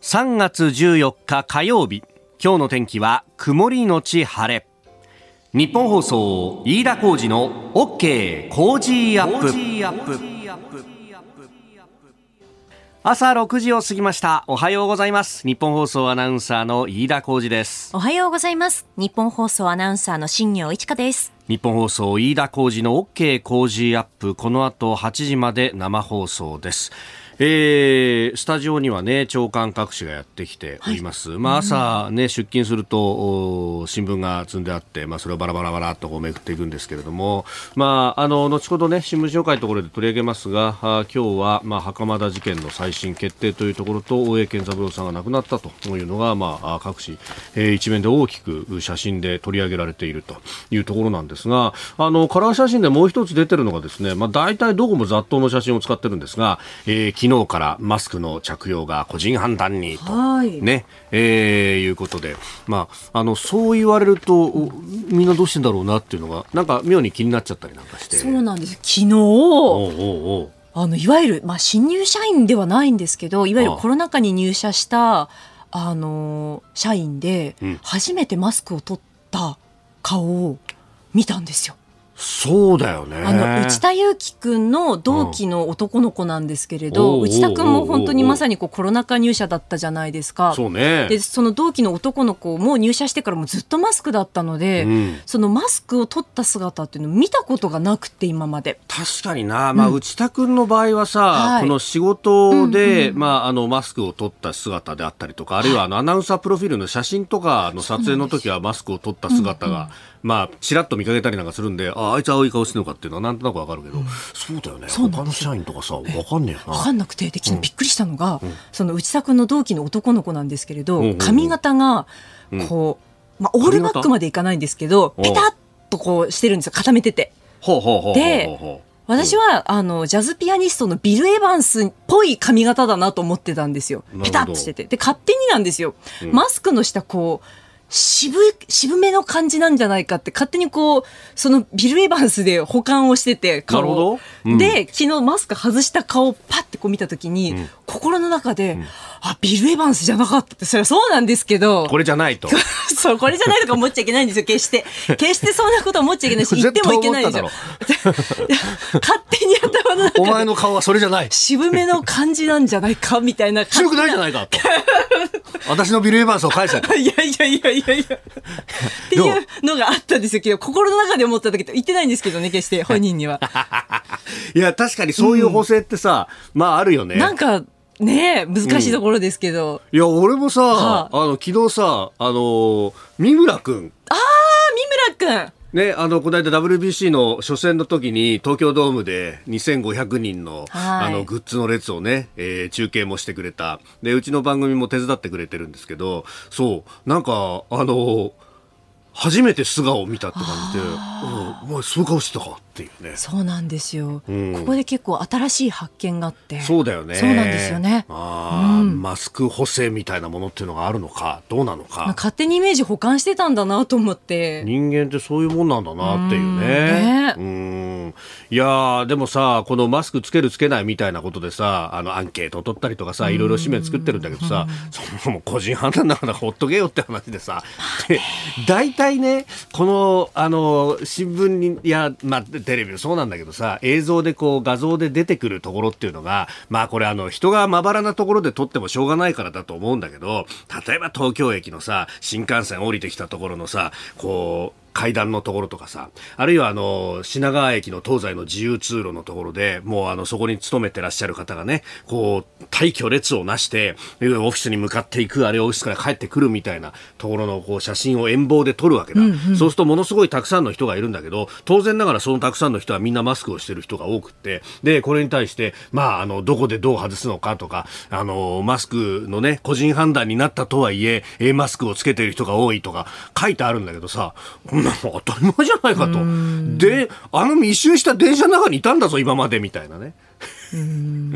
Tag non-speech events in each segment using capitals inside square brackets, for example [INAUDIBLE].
3月14日火曜日。今日の天気は曇りのち晴れ。ニッポン放送飯田浩司の OK コージーアップ。朝6時を過ぎました。おはようございます。ニッポン放送アナウンサーの飯田浩司です。おはようございます。ニッポン放送アナウンサーの新行市佳です。ニッポン放送飯田浩司の OK コージーアップ。この後8時まで生放送ですえー、スタジオにはね長官各紙がやってきております、はい、まあ、朝、ね、出勤すると新聞が積んであって、まあ、それをバラバラバラとこうめくっていくんですけれども、まあ、あの後ほど、ね、新聞紹介のところで取り上げますがあ今日は、まあ、袴田事件の再審決定というところと大江健三郎さんが亡くなったというのが、まあ、各紙、えー、一面で大きく写真で取り上げられているというところなんですがあのカラー写真でもう一つ出てるのがですね、まあ、大体どこも雑踏の写真を使ってるんですが、えー昨日からマスクの着用が個人判断にと、はい、ねえー、いうことで、まあ、あのそう言われるとみんなどうしてんだろうなっていうのがなんか妙に気になっちゃったりなんかして。そうなんです。昨日あのいわゆる、まあ、新入社員ではないんですけどいわゆるコロナ禍に入社したあの社員で、初めてマスクを取った顔を見たんですよ。そうだよね。あの内田裕樹君の同期の男の子なんですけれど、うん、内田君も本当にまさにこうコロナ禍入社だったじゃないですか。そうね。でその同期の男の子も入社してからもずっとマスクだったので、うん、そのマスクを取った姿っていうのを見たことがなくて今まで。確かにな、まあ、うん、内田君の場合はさ、はい、この仕事で、うんうん、まああのマスクを取った姿であったりとか、あるいはあのアナウンサープロフィールの写真とかの撮影の時はマスクを取った姿が。まあ、ちらっと見かけたりなんかするんで、ああいつ青い顔してるのかっていうのはなんとなくわかるけど、うん、そうだよね。他の社員とかさ、わかんねえな。わかんなくて、で、昨日びっくりしたのが、うん、その内田君の同期の男の子なんですけれど、髪型が、こう、まあ、オールバックまでいかないんですけど、ペタッとこうしてるんですよ、固めてて。ほうほうほうで、私はあのジャズピアニストのビル・エヴァンスっぽい髪型だなと思ってたんですよ。ペタッとしてて。で、勝手になんですよ。マスクの下こう、渋い、渋めの感じなんじゃないかって勝手にこう、そのビル・エヴァンスで保管をしてて、顔なるほど、うん、で、昨日マスク外した顔をパッてこう見たときに、うん、心の中で、うん、あ、ビル・エヴァンスじゃなかったって、それはそうなんですけど。これじゃないと。[LAUGHS] そう、これじゃないとか思っちゃいけないんですよ、決して。決してそんなこと思っちゃいけないし、言ってもいけないですよ。[LAUGHS] 勝手に頭の中お前の顔はそれじゃない。渋めの感じなんじゃないか、みたいな。強くないじゃないかと。[LAUGHS] 私のビル・エヴァンスを返せ。いやいやいやいやいや。っていうのがあったんですよけど、心の中で思った時って言ってないんですけどね、決して本人には。[LAUGHS] いや、確かにそういう補正ってさ、うん、まああるよね。なんか、ね難しいところですけど。うん、いや、俺もさ、はあ、あの、昨日さ、あの、三村君。ああ、三村君。ね、あのこの間 WBC の初戦の時に東京ドームで2500人の,、あのグッズの列をね、えー、中継もしてくれた。でうちの番組も手伝ってくれてるんですけどそうなんかあの初めて素顔を見たって感じで「お前そういう顔してたか」っていうね。そうなんですよ、うん、ここで結構新しい発見があって。そうだよね。そうなんですよね。あ、うん、マスク補正みたいなものっていうのがあるのかどうなのか。勝手にイメージ保管してたんだなと思って。人間ってそういうもんなんだなっていうね。うんいやでもさこのマスクつけるつけないみたいなことでさあのアンケートを取ったりとかさいろいろ紙面作ってるんだけどさそもそも個人判断だからほっとけよって話でさ。大体回ね、この、あの、新聞に、いや、まあ、テレビもそうなんだけどさ、映像でこう、画像で出てくるところっていうのが、まあ、これあの、人がまばらなところで撮ってもしょうがないからだと思うんだけど、例えば東京駅のさ、新幹線降りてきたところのさ、こう、階段のところとかさ、あるいはあの、品川駅の東西の自由通路のところで、もうあの、そこに勤めてらっしゃる方がね、こう、退去列をなして、オフィスに向かっていく、あるいはオフィスから帰ってくるみたいなところのこう写真を遠望で撮るわけだ、うんうん。そうするとものすごいたくさんの人がいるんだけど、当然ながらそのたくさんの人はみんなマスクをしてる人が多くって、で、これに対して、まあ、あの、どこでどう外すのかとか、あの、マスクのね、個人判断になったとはいえ、マスクをつけてる人が多いとか書いてあるんだけどさ、こんなの当たり前じゃないかと。で、あの密集した電車の中にいたんだぞ、今までみたいなね。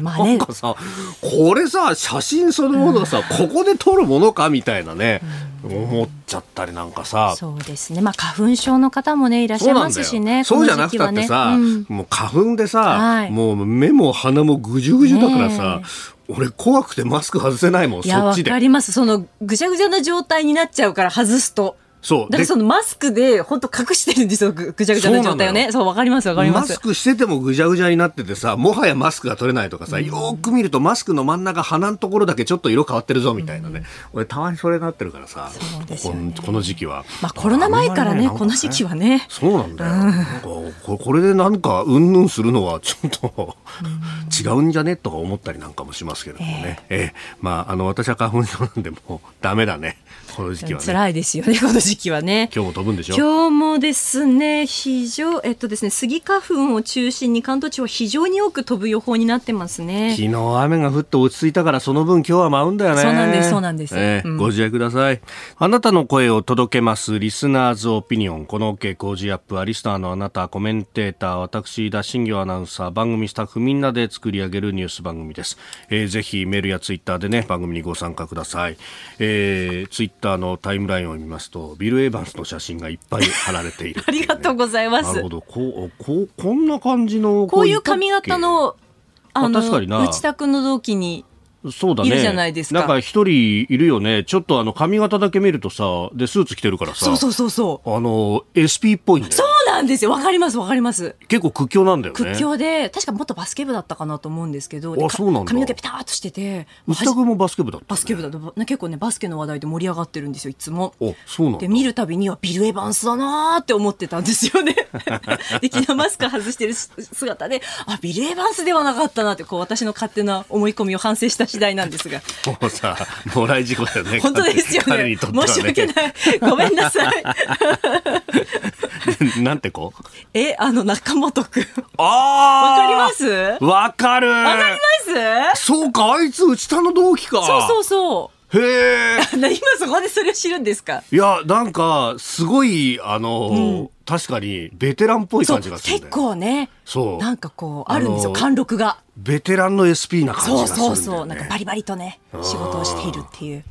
まあね、なんかさこれさ写真そのものさ、ここで撮るものかみたいなね、思っちゃったりなんかさ。そうですね。まあ花粉症の方もねいらっしゃいますしねそうじゃなくたってさ、うん、もう花粉でさ、はい、もう目も鼻もぐじゅぐじゅだからさ、俺怖くてマスク外せないもんいや、わそっちで。かります。その、ぐちゃぐちゃな状態になっちゃうから外すと。そう。でだからそのマスクで本当隠してるんですよ、ぐぐちゃぐちゃな状態をね。そう、わかりますわかります。マス。クしててもぐじゃぐじゃになっててさもはやマスクが取れないとかさ、よーく見るとマスクの真ん中鼻のところだけちょっと色変わってるぞみたいなね、俺たまにそれになってるからさそうですよね。ここの時期は。まあコロナ前からね、この時期はね。そうなんだよ、なんかここれでなんかうんぬんするのはちょっと違うんじゃね？とか思ったりなんかもしますけれどもね、ええまああの私は花粉症なんでもう [LAUGHS] ダメだねこの時期はね辛いですよね、この時期はね。今日も飛ぶんでしょ？今日もですね、非常、えっとですね、スギ花粉を中心に関東地方非常に多く飛ぶ予報になってますね。昨日雨が降って落ち着いたからその分今日は舞うんだよね。そうなんですそうなんですうんええご自愛ください。あなたの声を届けますリスナーズオピニオン。この OK 工事アップはリスナーのあなた、コメンテーター、私、田新行アナウンサー、番組スタッフみんなで作り上げるニュース番組です。えーぜひメールやツイッターでね、番組にご参加ください。えー、ツイッターのタイムラインを見ますと、ビル・エヴァンスの写真がいっぱい貼られている、[LAUGHS] ありがとうございますなるほ。ど。こう、こう、こんな感じの。こういう髪型の、あの、あ確かにな内田君の同期に、そうだね。いるじゃないですかなんか一人いるよね。ちょっとあの髪型だけ見るとさ、で、スーツ着てるからさ。そうそうそうそう。あの、SP っぽいんだよ。そうなんですよ。わかりますわかります。結構屈強なんだよね。屈強で、確か元バスケ部だったかなと思うんですけど、あそうなんだ髪の毛ピタッとしてて、内田君もバスケ部だった、バスケ部だと、ね結構ね、バスケの話題で盛り上がってるんですよ、いつも。お、そうなんだで、。見るたびにはビル・エヴァンスだなーって思ってたんですよね。[LAUGHS] で、昨日マスク外してる姿で、あ、ビル・エヴァンスではなかったなって、こう、私の勝手な思い込みを反省した次第なんですが。もうさ、もらい事故だよね。本当ですよね。ね。申し訳ない。ごめんなさい。[LAUGHS] なんて子え、あの、中本くん。あわかりまあす？わわかる。かります？そうか、あいつ内田の同期か。そうそうそう。へえ。[LAUGHS] な今そこでそれを知るんですか？いや、なんか、すごい、あの、確かに、ベテランっぽいそう感じがするんだ結よ。構ね。そう。なんかこうあるんですよ。貫禄が。ベテランの SP な感じそうがするんだよ、ね。そうそう。なんかバリバリとね仕事をしているっていう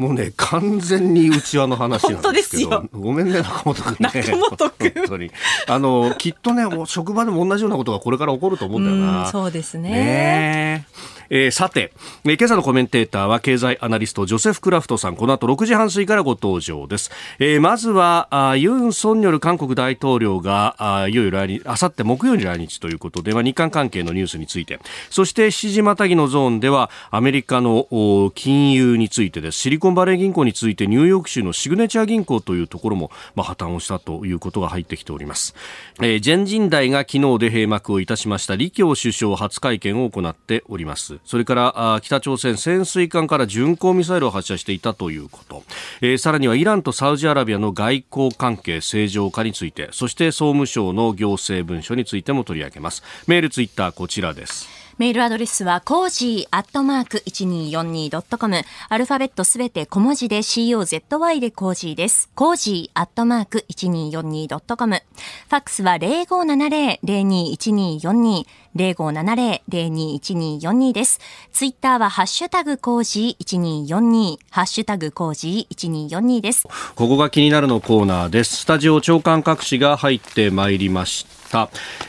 もうね、完全に内輪の話なんですけど。ごめんね、中本君ね。中本当に。あの、きっとね、職場でも同じようなことがこれから起こると思うんだような。んそうですねねえーさて、えー今朝のコメンテーターは経済アナリストジョセフ・クラフトさん。この後6時半過ぎからご登場です、えーまずはあユン・ソンニョル韓国大統領があいよいよ来日あさって木曜に来日ということで、まあ、日韓関係のニュースについて。そして7時またぎのゾーンではアメリカの金融についてです。シリコンバレー銀行についてニューヨーク州のシグネチャー銀行というところも、まあ、破綻をしたということが入ってきております、えー全人代が昨日で閉幕をいたしました。李強首相初会見を行っております。それから北朝鮮潜水艦から巡航ミサイルを発射していたということ、えーさらにはイランとサウジアラビアの外交関係正常化についてそして総務省の行政文書についても取り上げます。メールツイッターこちらです。メールアドレスは、コージーアットマーク 1242.com。アルファベットすべて小文字で COZY でコージーです。コージーアットマーク 1242.com。ファックスは0570-021242。0570-021242です。ツイッターはハッシュタグコージー1242。ハッシュタグコージー1242です。ここが気になるのコーナーです。スタジオ長官各紙が入ってまいりました。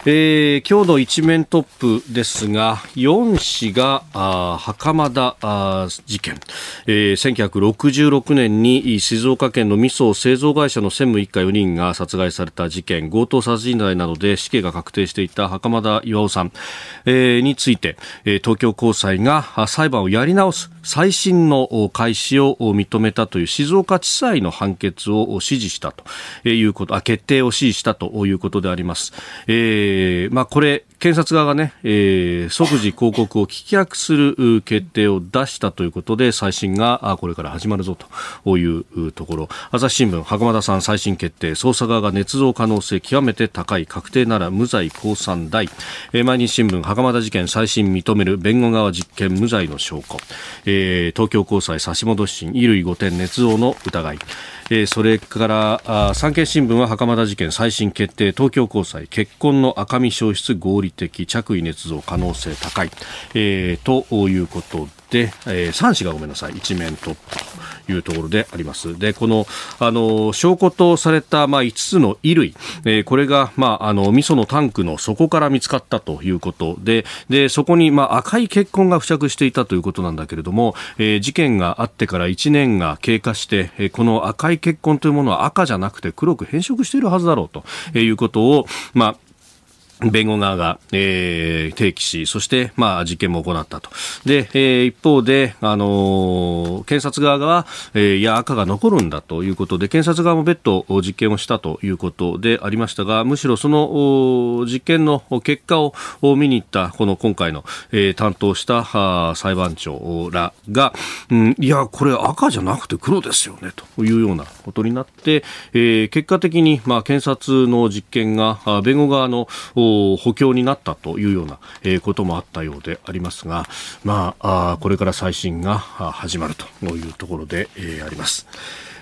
えー今日の一面トップですが、4紙が、あ袴田あ事件、えー1966年に静岡県の味噌製造会社の専務一家4人が殺害された事件、強盗殺人罪などで死刑が確定していた袴田巌さん、えーについて、えー東京高裁が裁判をやり直す再審の開始を認めたという静岡地裁の判決をお支持したということ、あ決定を支持したということであります。えーまあ、これ、検察側がね、えー即時抗告を棄却する決定を出したということで、再審がこれから始まるぞといううところ、朝日新聞、袴田さん再審決定、捜査側が捏造可能性極めて高い、確定なら無罪降参大、えー毎日新聞、袴田事件再審認める、弁護側実験無罪の証拠、えー東京高裁差し戻し審、衣類5点捏造の疑い、えーそれからあ産経新聞は袴田事件再審決定。東京高裁結婚の赤身消失合理的着衣捏造可能性高い、えーということで、えー、3紙がごめんなさい一面トップいうところであります。で、この、あの、証拠とされた、まあ、5つの衣類、えー、これが、まあ、あの、味噌のタンクの底から見つかったということで、で、そこに、まあ、赤い血痕が付着していたということなんだけれども、えー、事件があってから1年が経過して、えー、この赤い血痕というものは赤じゃなくて黒く変色しているはずだろうということを、まあ、弁護側が、えー、提起し、そして、まあ、実験も行ったと。で、えー、一方で、あのー、検察側が、えー、いや、赤が残るんだということで、検察側も別途実験をしたということでありましたが、むしろその実験の結果を見に行った、この今回の、えー、担当した裁判長らが、うん、いや、これ赤じゃなくて黒ですよね、というようなことになって、えー、結果的に、まあ、検察の実験が、弁護側の補強になったというような、えこともあったようでありますが、まあ、あこれから再審が始まるというところで、えー、あります。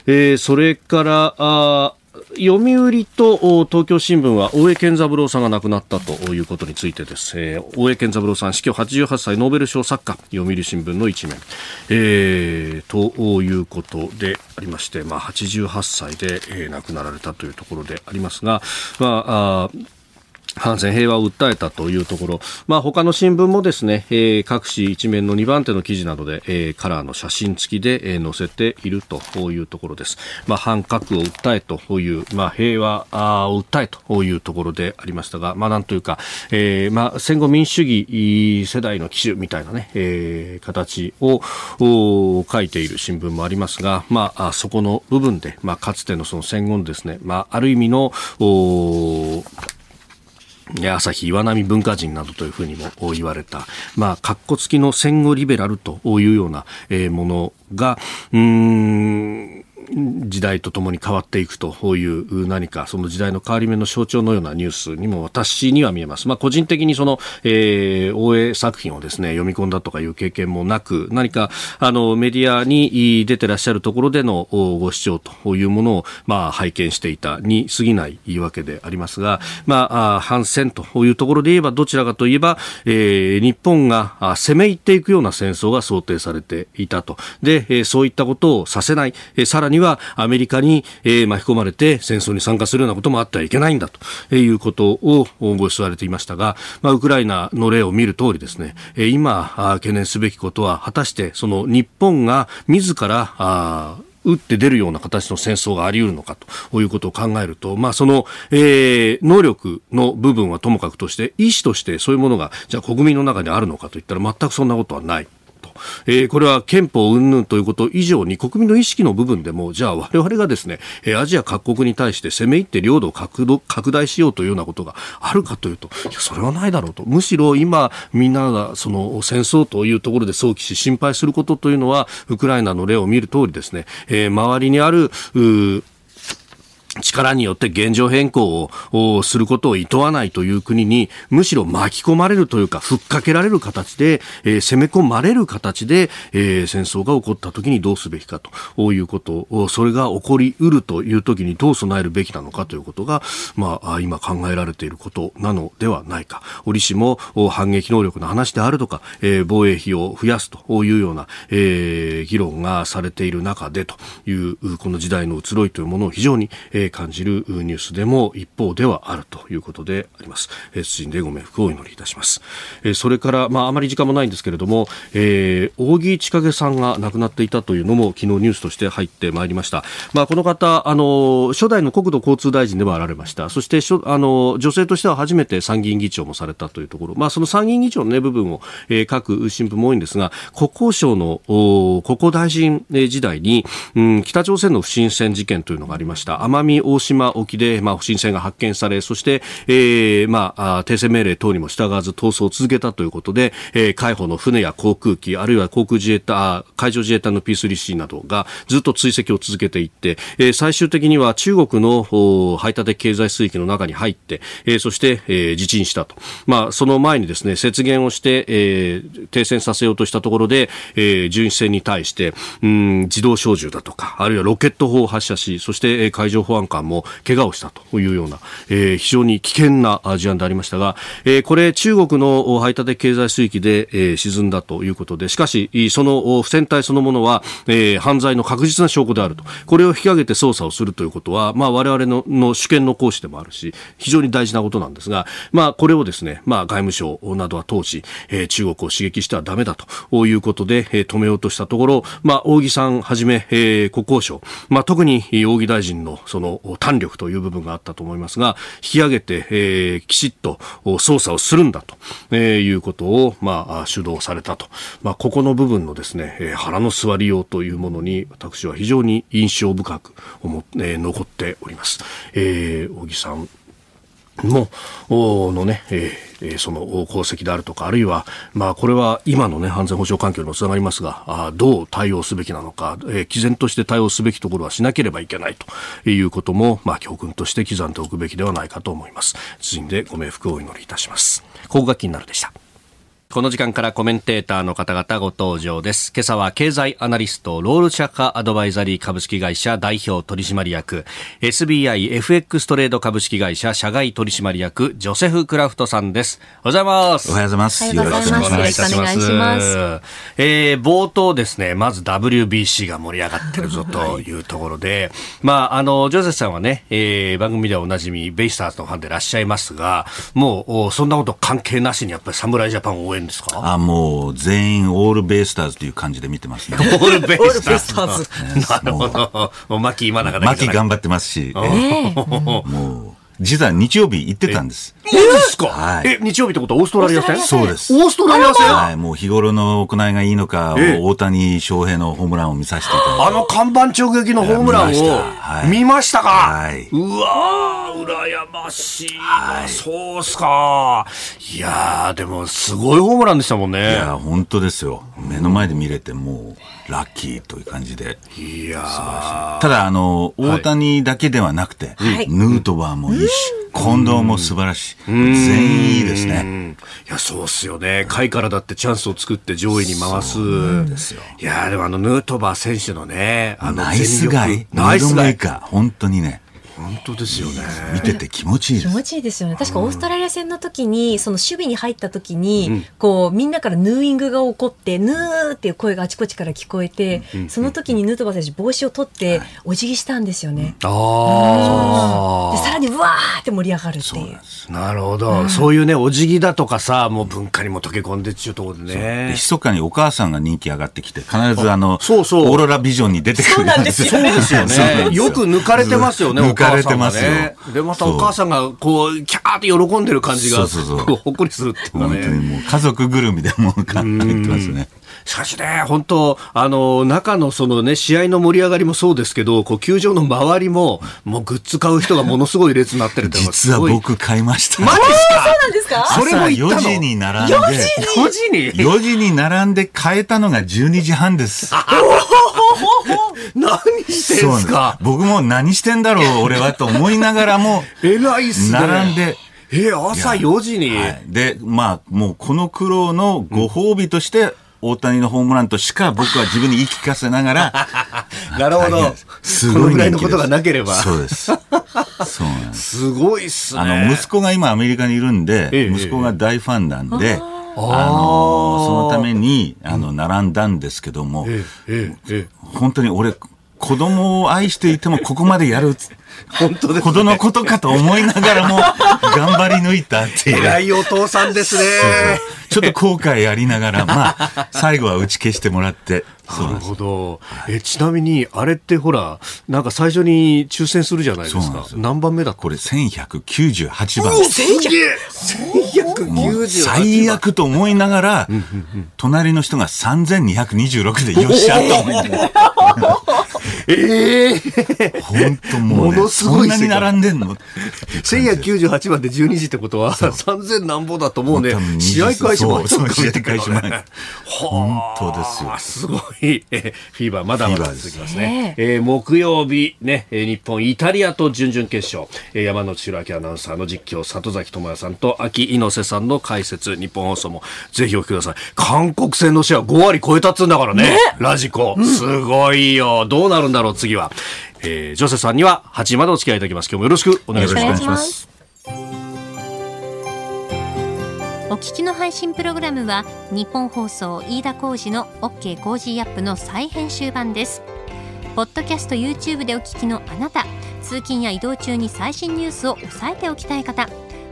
えー、それからあ読売と東京新聞は大江健三郎さんが亡くなったということについてです、えー、大江健三郎さん死去88歳ノーベル賞作家読売新聞の一面、えー、ということでありまして、まあ、88歳で、えー、亡くなられたというところでありますが、まあ、あ反戦平和を訴えたというところ、まあ、他の新聞もですね、えー、各紙一面の2番手の記事などで、えー、カラーの写真付きで、えー、載せているというところです。まあ、反核を訴えという、まあ、平和を訴えというところでありましたが、まあ、なんというか、えー、まあ、戦後民主主義世代の機種みたいなね、えー、形を書いている新聞もありますが、まあ、そこの部分で、まあ、かつてのその戦後のですね、まあ、ある意味の、朝日岩波文化人などというふうにも言われた、まあ、かっこ付きの戦後リベラルというようなものが、うん、時代とともに変わっていくという何かその時代の変わり目の象徴のようなニュースにも私には見えます。まあ、個人的にその、えー、大江作品をですね、読み込んだとかいう経験もなく、何かあのメディアに出てらっしゃるところでのご視聴というものを、まあ、拝見していたに過ぎないわけでありますが、まあ、反戦というところで言えばどちらかといえば、えー、日本が攻め入っていくような戦争が想定されていたと。で、そういったことをさせない、さらにはアメリカに、えー、巻き込まれて戦争に参加するようなこともあってはいけないんだということをご指摘されていましたが、まあ、ウクライナの例を見る通りですね、今懸念すべきことは果たしてその日本が自らあ打って出るような形の戦争があり得るのかということを考えると、まあ、その、えー、能力の部分はともかくとして、意思としてそういうものが、じゃあ国民の中にあるのかといったら全くそんなことはない。えー、これは憲法云々ということ以上に国民の意識の部分でもじゃあ我々がですね、えアジア各国に対して攻め入って領土を拡大しようというようなことがあるかというといやそれはないだろうと。むしろ今みんながその戦争というところで想起し心配することというのはウクライナの例を見る通りですね、えー、周りにある力によって現状変更をすることを厭わないという国にむしろ巻き込まれるというかふっかけられる形で、えー、攻め込まれる形で、えー、戦争が起こった時にどうすべきかということをそれが起こりうるという時にどう備えるべきなのかということが、まあ、今考えられていることなのではないか。折しも反撃能力の話であるとか、えー、防衛費を増やすというような、えー、議論がされている中でというこの時代の移ろいというものを非常に、えー感じるニュースでも一方ではあるということであります。えー、謹んでご冥福をお祈りいたします。えー、それから、まあ、あまり時間もないんですけれども、えー、扇千景さんが亡くなっていたというのも昨日ニュースとして入ってまいりました。まあ、この方、あの、初代の国土交通大臣でもあられました。そして、あの、女性としては初めて参議院議長もされたというところ、まあ、その参議院議長のね、部分を、えー、各新聞も多いんですが、国交省の国交大臣時代に、うん、北朝鮮の不審船事件というのがありました。奄美大島沖で、まあ、不審船が発見され、そして、えー、まあ、停戦命令等にも従わず逃走を続けたということで、えー、海保の船や航空機、あるいは航空自衛隊、海上自衛隊の P3C などがずっと追跡を続けていって、えー、最終的には中国の排他的経済水域の中に入って、えー、そして、えー、自沈したと。まあ、その前にですね、雪原をして、えー、停戦させようとしたところで、えー、巡視船に対して、うん、自動小銃だとか、あるいはロケット砲を発射し、そして、えー、海上保安安官も怪我をしたというような、えー、非常に危険な事案でありましたが、えー、これ中国の排他的経済水域で、えー、沈んだということでしかしその船体そのものは、えー、犯罪の確実な証拠であると。これを引き上げて捜査をするということは、まあ、我々のの主権の行使でもあるし非常に大事なことなんですが、まあ、これをですね、まあ、外務省などは当時、えー、中国を刺激してはだめだということで、えー、止めようとしたところ、まあ、扇さんはじめ、えー、国交省、まあ、特に扇大臣のその胆力という部分があったと思いますが引き上げて、えー、きちっと捜査をするんだと、えー、いうことを、まあ、主導されたと、まあ、ここの部分のですね、えー、腹の座りようというものに私は非常に印象深く思、えー、残っております。えー、木さんものね、えー、その功績であるとか、あるいは、まあ、これは今のね、安全保障環境にもつながりますが、あどう対応すべきなのか、えー、毅然として対応すべきところはしなければいけないということも、まあ、教訓として刻んでおくべきではないかと思います。謹んでご冥福をお祈りいたします。ここが気になるでした。この時間からコメンテーターの方々ご登場です。今朝は経済アナリスト、ロールシャカアドバイザリー株式会社代表取締役、SBIFX トレード株式会社社外取締役、ジョセフ・クラフトさんです。おはようございます。おはようございます。よろしくお願いいたします。ますえー、冒頭ですね、まず WBC が盛り上がってるぞというところで、まあ、あの、ジョセフさんはね、えー、番組ではおなじみ、ベイスターズのファンでいらっしゃいますが、もう、そんなこと関係なしにやっぱり侍ジャパンを応援んですか？あもう全員オールベイスターズという感じで見てますね。[LAUGHS] オールベイスターズ。[LAUGHS] なるほど。[LAUGHS] もう牧今永だけ頑張ってますし。もう実は日曜日行ってたんです。え、ですか、はい、え、日曜日ってことはオーストラリア戦？そうです。オーストラリア戦？はい、もう日頃の行いがいいのか、大谷翔平のホームランを見させていただいて。あの看板直撃のホームランを見ましたか、はい、うわー、羨ましい。はい、そうっすか。いやー、でもすごいホームランでしたもんね。いや、本当ですよ。目の前で見れてもう、ラッキーという感じで。いやただ、あの、大谷だけではなくて、はい、ヌートバーもいいし、近藤も素晴らしい。全員いいですね。いや、そうっすよね。下位からだってチャンスを作って上位に回す。ですよ。いや、でもあの、ヌートバー選手のね、あの、ナイスガイ。ナイスガイか。本当にね。本当ですよね。見てて気持ちいい気持ちいいですよね。確かオーストラリア戦の時に、その守備に入った時に、うん、こう、みんなからヌーイングが起こって、ヌーっていう声があちこちから聞こえて、うん、その時にヌートバー選手帽子を取って、お辞儀したんですよね。ああ。で、さらに、わーって盛り上がるっていう。なるほど、そういうね、お辞儀だとかさ、もう文化にも溶け込んでっちゅうところでね。密かにお母さんが人気上がってきて、必ずあの、そうそう。オーロラビジョンに出てくる [LAUGHS] んですよ。そうですよね。よ。く抜かれてますよね、抜かれてますよ。で、またお母さんが、こう、キャーって喜んでる感じが、そうそうそうほっこりするっていうかね。本当にもう家族ぐるみでもう、入ってますね。しかしね、本当、あの、中のそのね、試合の盛り上がりもそうですけど、こう、球場の周りも、もうグッズ買う人がものすごい列になってるって実は僕買いました。マジですか？そうなんですか？それも4時に並んで、4時に ?4 時に？並んで買えたのが12時半です。[LAUGHS] 何してんすか？僕も何してんだろう、俺はと思いながらも、偉いっすね。並んで、え朝4時に、はい、で、まあ、もうこの苦労のご褒美として、大谷のホームランとしか僕は自分に言い聞かせながら。[LAUGHS] なるほど。すごい。このぐらいのことがなければ。そうです。そうなんです。[LAUGHS] すごいっすね。あの、息子が今アメリカにいるんで、ええ、息子が大ファンなんで、えあの、そのために、あの、並んだんですけども、本当に俺、子供を愛していてもここまでやる。[LAUGHS] 本当です、ね、ほどのことかと思いながらも、[LAUGHS] 頑張り抜いたっていう。偉いお父さんですね。そうそうちょっと後悔ありながら、[LAUGHS] まあ、最後は打ち消してもらって。なるほど。え、ちなみに、あれってほら、なんか最初に抽選するじゃないですか。す何番目だこれ1198番。1198最悪と思いながら、隣の人が3226でよっしゃと思って。ええー、本当もう、ね、ものすごいそんなに並んでんの ?1198 番で12時ってことは、3000何ぼだともうね、試合開始前。そう、試合開始前。本当ですよ。すごい、え [LAUGHS] フィーバーまだまだ続きますね。えー、木曜日、ね、日本、イタリアと準々決勝、えー、山内弘明アナウンサーの実況、里崎智也さんと秋猪瀬さんの解説、日本放送もぜひお聞きください。韓国戦の試合5割超えたっつうんだからね、ねラジコ。すごいよ。どうなるんだろう、次は。えー、ジョセさんには8時までお付き合いいただきます。今日もよろしくお願いします。お聞きの配信プログラムはニッポン放送飯田浩司の OK コージーアップの再編集版です。ポッドキャスト YouTube でお聞きのあなた、通勤や移動中に最新ニュースを押さえておきたい方、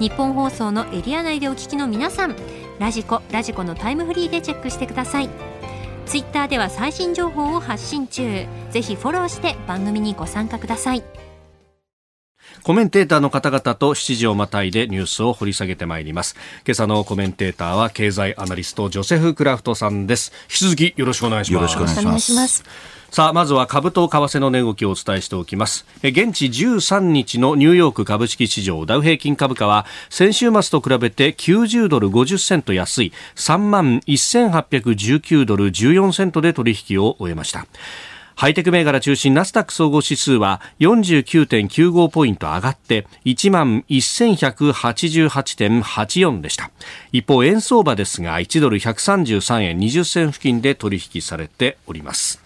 日本放送のエリア内でお聞きの皆さんラジコラジコのタイムフリーでチェックしてくださいツイッターでは最新情報を発信中ぜひフォローして番組にご参加くださいコメンテーターの方々と7時をまたいでニュースを掘り下げてまいります。今朝のコメンテーターは経済アナリストジョセフ・クラフトさんです。引き続きよろしくお願いします。よろしくお願いします。さあ、まずは株と為替の値動きをお伝えしておきます。現地13日のニューヨーク株式市場ダウ平均株価は先週末と比べて90ドル50セント安い3万1819ドル14セントで取引を終えました。ハイテク銘柄中心ナスダック総合指数は49.95ポイント上がって1万1188.84でした。一方、円相場ですが1ドル133円20銭付近で取引されております。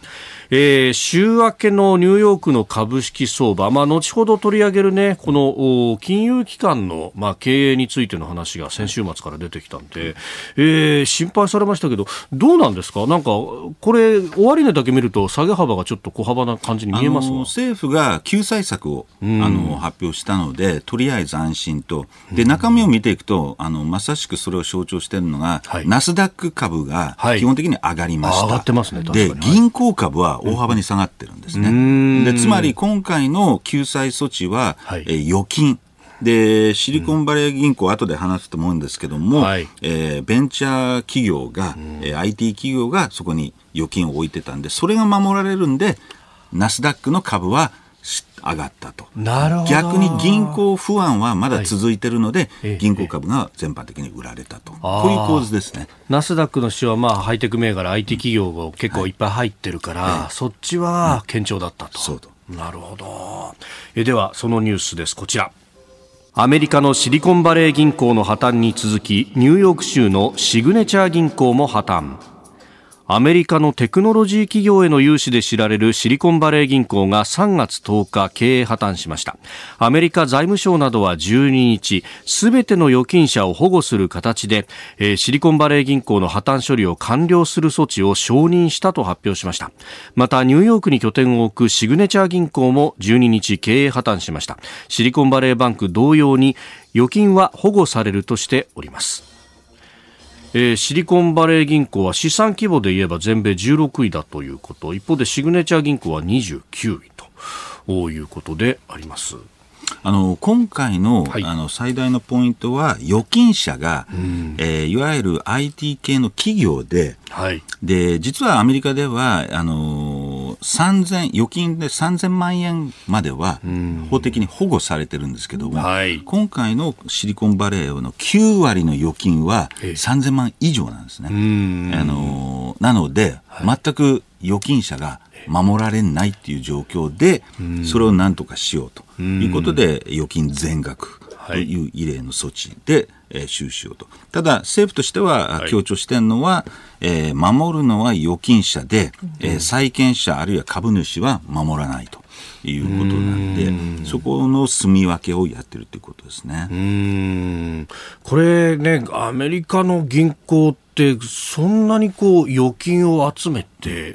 えー、週明けのニューヨークの株式相場、まあ、後ほど取り上げるね、この金融機関の、まあ、経営についての話が先週末から出てきたんで、えー、心配されましたけど、どうなんですか？なんか、これ、終値だけ見ると下げ幅がちょっと小幅な感じに見えます政府が救済策を、あの発表したので、とりあえず安心と。で、中身を見ていくと、あの、まさしくそれを象徴しているのが、はい、ナスダック株が基本的に上がりました。はい、上がってますね、で、銀行株は大幅に下がってるんですね。でつまり今回の救済措置は、はい、えー、預金。で、シリコンバレー銀行、後で話すと思うんですけども、はい、えー、ベンチャー企業が、えー、IT 企業がそこに預金を置いてたんで、それが守られるんで、ナスダックの株は上がったと。逆に銀行不安はまだ続いているので、はい、銀行株が全般的に売られたと。こういう構図ですね。ナスダックの市はまあハイテク銘柄、IT 企業が結構いっぱい入ってるから、はい、そっちは堅調だったと。そうと。なるほど。えでは、そのニュースです。こちら。アメリカのシリコンバレー銀行の破綻に続き、ニューヨーク州のシグネチャー銀行も破綻。アメリカのテクノロジー企業への融資で知られるシリコンバレー銀行が3月10日経営破綻しました。アメリカ財務省などは12日すべての預金者を保護する形で、えー、シリコンバレー銀行の破綻処理を完了する措置を承認したと発表しました。またニューヨークに拠点を置くシグネチャー銀行も12日経営破綻しました。シリコンバレーバンク同様に預金は保護されるとしております。えー、シリコンバレー銀行は資産規模で言えば全米16位だということ。一方でシグネチャー銀行は29位ということであります。あの今回のはい、あの最大のポイントは預金者が、うん、えー、いわゆる IT 系の企業で,、はい、で実はアメリカではあの3000預金で3000万円までは法的に保護されてるんですけども、はい、今回のシリコンバレーの9割の預金は3000万以上なんですね。あのなので、全く預金者が守られないっていう状況で、それをなんとかしようということで、預金全額という異例の措置で、えー、収支をと。ただ、政府としては強調しているのは、えー、守るのは預金者で、えー、債権者あるいは株主は守らないと。いうことなんで、そこの住み分けをやってるということですね。これね、アメリカの銀行ってそんなにこう預金を集めて、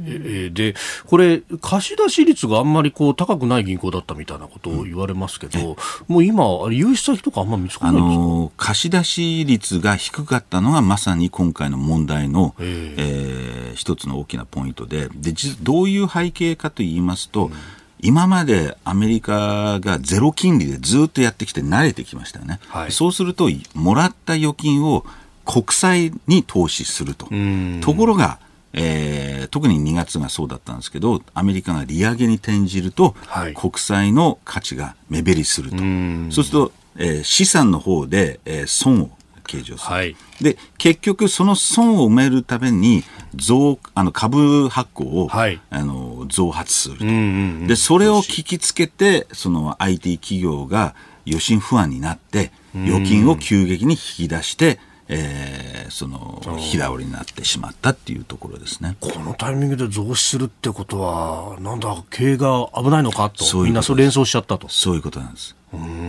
で、これ貸し出し率があんまりこう高くない銀行だったみたいなことを言われますけど、うん、もう今、融資先とかあんま見つからないんですか、あの貸し出し率が低かったのがまさに今回の問題の、ええ。ー、一つの大きなポイントで、で、どういう背景かと言いますと、うん今までアメリカがゼロ金利でずっとやってきて慣れてきましたよね。はい、そうすると、もらった預金を国債に投資すると。ところが、えー、特に2月がそうだったんですけど、アメリカが利上げに転じると、はい、国債の価値が目減りすると。そうすると、えー、資産の方で、えー、損を計上する、はい、で結局その損を埋めるために増あの株発行を、はい、あの増発すると、でそれを聞きつけてその IT 企業が余震不安になって預金を急激に引き出して、えー、その日倒りになってしまったっていうところですね。このタイミングで増資するってことは、なんだ、経営が危ないのかと、みんなそれ連想しちゃったと。そういうことなんです。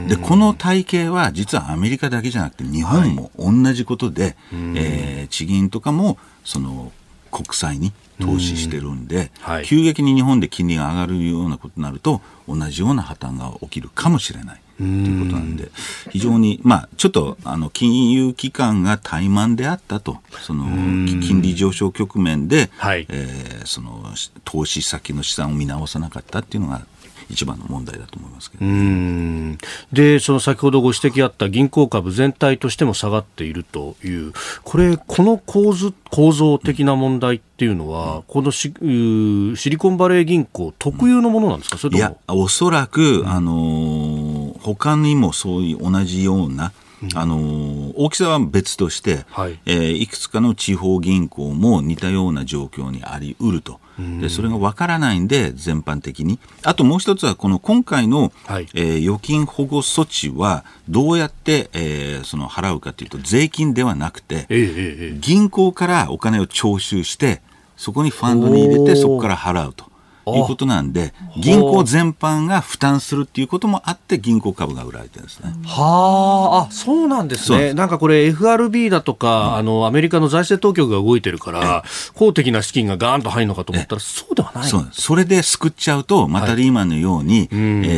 でこの体系は実はアメリカだけじゃなくて日本も同じことで、はい、えー、地銀とかもその国債に投資してるんで、はい、急激に日本で金利が上がるようなことになると同じような破綻が起きるかもしれない。ということなんで、非常に、まあ、ちょっと、あの、金融機関が怠慢であったと、その、金利上昇局面で、はい、えー、その、投資先の資産を見直さなかったっていうのが一番の問題だと思いますけど、ね、でその先ほどご指摘あった銀行株全体としても下がっているというこれこの構図構造的な問題っていうのは、うん、このシシリコンバレー銀行特有のものなんですか、それとも。いやおそらく、あのー、他にもそういう同じようなあの大きさは別として、はい、えー、いくつかの地方銀行も似たような状況にありうると。でそれがわからないんで、全般的に。あともう一つは、この今回の、はい、えー、預金保護措置は、どうやって、えー、その払うかというと、税金ではなくて、えー、銀行からお金を徴収して、そこにファンドに入れて、そこから払うと。いうことなんで、銀行全般が負担するっていうこともあって、銀行株が売られてるんですね。はあ、そうなんですね。なんかこれ FRB だとか、うん、あの、アメリカの財政当局が動いてるから、公的な資金がガーンと入るのかと思ったら、そうではない。そうそれで救っちゃうと、またリーマンのように、はい、え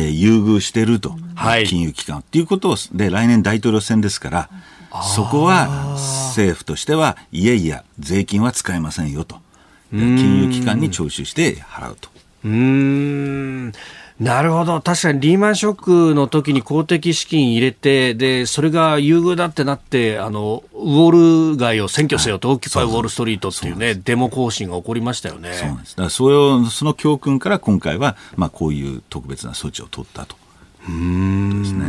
ー、優遇してると、はい、金融機関。っていうことを、で、来年大統領選ですから、そこは政府としては、いやいや、税金は使えませんよと。金融機関に徴収して払うと。うんなるほど。確かにリーマンショックの時に公的資金入れて、で、それが優遇だってなって、あの、ウォール街を占拠せよと、オキュパイウォールストリートっていうね、デモ行進が起こりましたよね。そうなんです。だからそれを、その教訓から今回は、まあ、こういう特別な措置を取ったと。うんですね。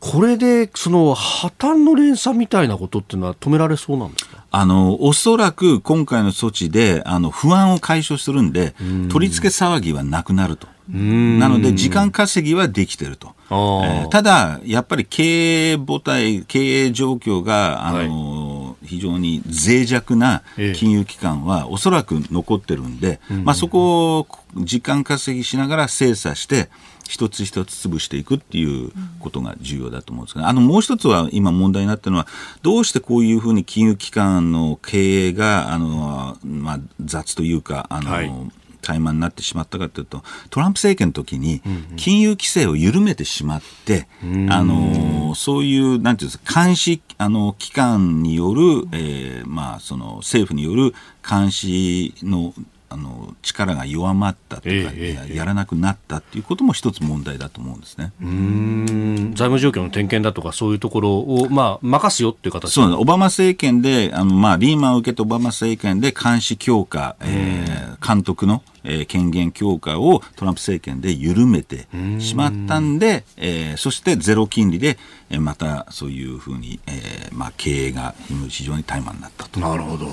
これで、その破綻の連鎖みたいなことっていうのは止められそうなんですか？あの、おそらく今回の措置で、あの、不安を解消するんで、取り付け騒ぎはなくなると。なので、時間稼ぎはできてると。えー、ただ、やっぱり経営母体、経営状況が、あの、はい、非常に脆弱な金融機関は、おそらく残ってるんで、まあ、そこを時間稼ぎしながら精査して、一つ一つ潰していくっていうことが重要だと思うんですが、あのもう一つは今問題になってるのは、どうしてこういうふうに金融機関の経営があの、まあ、雑というか、あの、はい。怠慢になってしまったかというとトランプ政権の時に金融規制を緩めてしまって、うんうん、あのそういうなんていうんですか監視あの機関による、えー、まあその政府による監視のあの力が弱まったとか、ええ、やらなくなったっていうことも一つ問題だと思うんですね。うん。財務状況の点検だとか、そういうところを、まあ、任すよっていう形。そうオバマ政権であの、まあ、リーマンを受けてオバマ政権で監視強化、えー、監督のえー、権限強化をトランプ政権で緩めてしまったんで、えー、そしてゼロ金利で、えー、またそういうふうに、えーまあ、経営が非常に怠慢になったと。なるほど。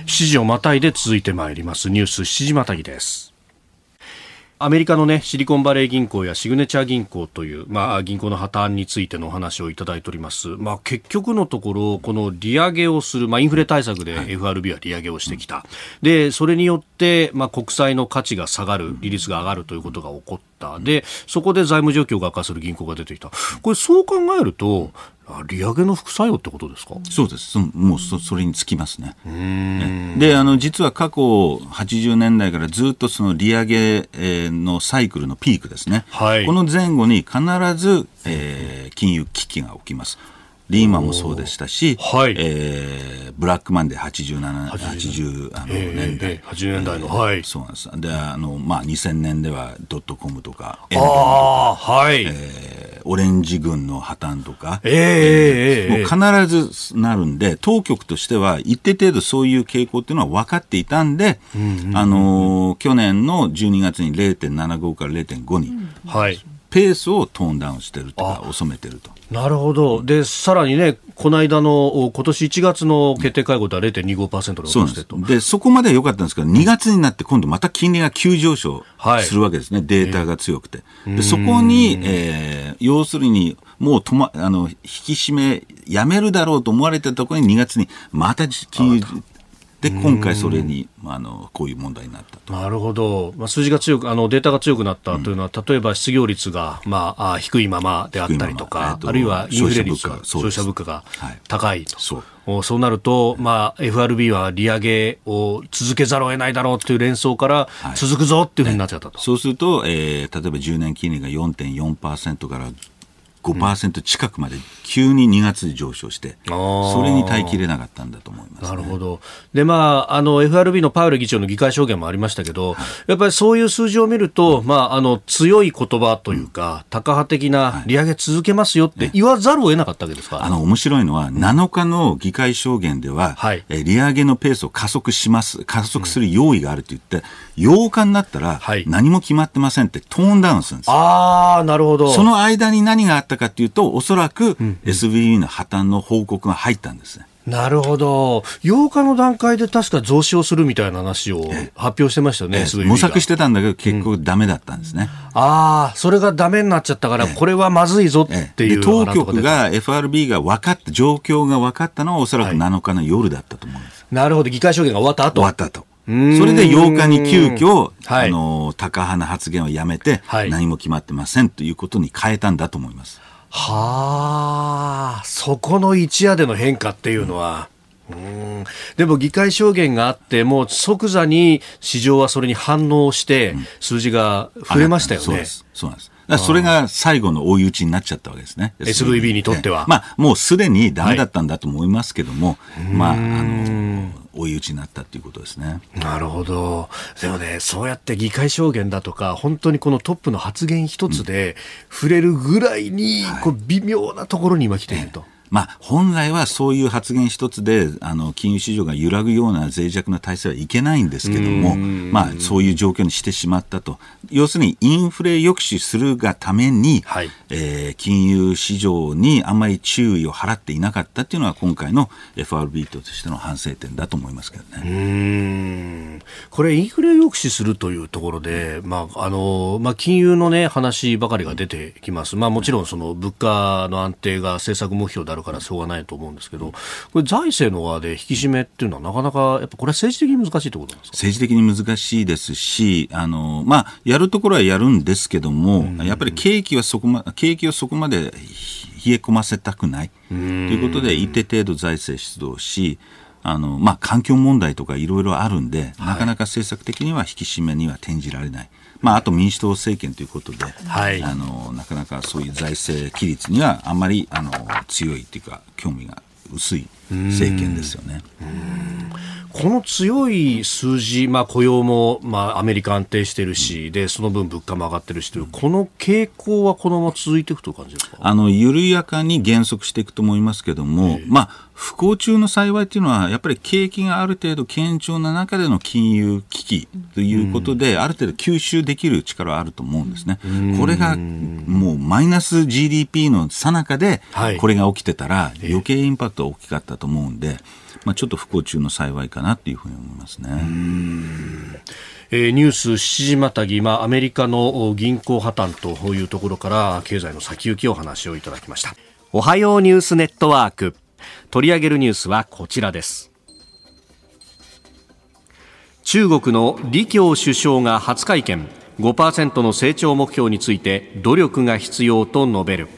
指示をまたいで続いてまいります。ニュース7時またぎです。アメリカのね、シリコンバレー銀行やシグネチャー銀行という、まあ、銀行の破綻についてのお話をいただいております。まあ、結局のところ、この利上げをする、まあ、インフレ対策で FRB は利上げをしてきた。で、それによって、まあ、国債の価値が下がる、利率が上がるということが起こった。で、そこで財務状況が悪化する銀行が出てきた。これ、そう考えると、利上げの副作用ってことですか？そうです、もうそそれにつきますね。であの、実は過去80年代からずっとその利上げのサイクルのピークですね、はい、この前後に必ず、えー、金融危機が起きます。リーマンもそうでしたし、はい、えー、ブラックマンデー87、80あの年代、えー、80年代の、はい、そうなんです。で、あの、まあ、2000年ではドットコムとか、ああ、はい。えーオレンジ軍の破綻とか、えー、えー、もう必ずなるんで、当局としては一定程度そういう傾向っていうのは分かっていたんで、あのー、去年の12月に0.75から0.5に、はい、ペースをトーンダウンしてるとか、遅めてると。なるほど。で、さらにね、この間の、今年1月の決定会合では0.25%で落としてと。でそこまでは良かったんですけど、2月になって今度また金利が急上昇するわけですね、はい、データが強くて。でそこに、えー、要するに、もう止ま、あの、引き締めやめるだろうと思われたところに2月にまた金融で今回それにあのこういう問題になったと。なるほど、まあ、数字が強くあのデータが強くなったというのは、うん、例えば失業率が、まあ、低いままであったりとか、あるいはインフレ率消費者物価が高いと。はい。そう。そうなると、まあ、FRB は利上げを続けざるを得ないだろうという連想から続くぞっていうふうになっちゃったと、そうすると、えー、例えば10年金利が4.4%から5%近くまで急に2月に上昇して、それに耐えきれなかったんだと思います、ね、なるほど。で、まあ、あの、FRB のパウエル議長の議会証言もありましたけど、はい、やっぱりそういう数字を見ると、まあ、あの、強い言葉というか、うん、タカ派的な利上げ続けますよって言わざるを得なかったわけですか、ね、あの、面白いのは、7日の議会証言では、はい、え利上げのペースを加速します、加速する用意があると言って、8日になったら、何も決まってませんってトーンダウンするんですよ。ああ、なるほど。その間に何があったかというと、おそらく SVB の破綻の報告が入ったんですね。なるほど。8日の段階で確か増資をするみたいな話を発表してましたね、模索してたんだけど、結局ダメだったんですね。うん、ああ、それがダメになっちゃったから、これはまずいぞっていう、当局が、FRB が分かった、状況が分かったのは、おそらく7日の夜だったと思うんです。はい、なるほど、議会証言が終わった後。終わった後。それで8日に急遽、はい、あの、高派な発言をやめて、はい、何も決まってませんということに変えたんだと思います。はあ、そこの一夜での変化っていうのは、うん、でも議会証言があって、もう即座に市場はそれに反応して、数字が増えましたよね。そうです。そうなんです。それが最後の追い打ちになっちゃったわけですね。SVB にとっては。まあ、もうすでにダメだったんだと思いますけども、はい、まあ、あの、追い打ちになったということですね。なるほど。でもね、そうやって議会証言だとか、本当にこのトップの発言一つで触れるぐらいに、こう微妙なところに今来ていると。はいまあ、本来はそういう発言一つであの金融市場が揺らぐような脆弱な体制はいけないんですけども、まあ、そういう状況にしてしまったと。要するにインフレ抑止するがために、はい、えー、金融市場にあんまり注意を払っていなかったっていうのは今回の FRB としての反省点だと思いますけどね。これインフレ抑止するというところで、まああのまあ、金融の、ね、話ばかりが出てきます、まあ、もちろんその物価の安定が政策目標であるからしょうがないと思うんですけど、これ、財政の側で引き締めっていうのは、なかなか、やっぱこれは政治的に難しいところなんですか？政治的に難しいですし、あのまあ、やるところはやるんですけども、うん、やっぱり景気はそこま景気をそこまで冷え込ませたくないということで、一定程度財政出動し、あのまあ、環境問題とかいろいろあるんで、なかなか政策的には引き締めには転じられない。まあ、あと民主党政権ということで、はい、あのなかなかそういう財政規律にはあんまりあの強いというか興味が薄い政権ですよね。この強い数字、まあ、雇用も、まあ、アメリカ安定してるし、でその分物価も上がってるしという、この傾向はこのまま続いていくという感じですか？あの緩やかに減速していくと思いますけども、まあ、不幸中の幸いというのは、やっぱり景気がある程度堅調な中での金融危機ということで、ある程度吸収できる力はあると思うんですね。これがもうマイナス GDP の最中で、これが起きてたら、余計インパクトは大きかったと思うんで、まあ、ちょっと不幸中の幸いかなというふうに思いますね。えー、ニュース7時またぎ、まあ、アメリカの銀行破綻というところから経済の先行きを話をいただきました。おはようニュースネットワーク。取り上げるニュースはこちらです。中国の李強首相が初会見。5%の成長目標について努力が必要と述べる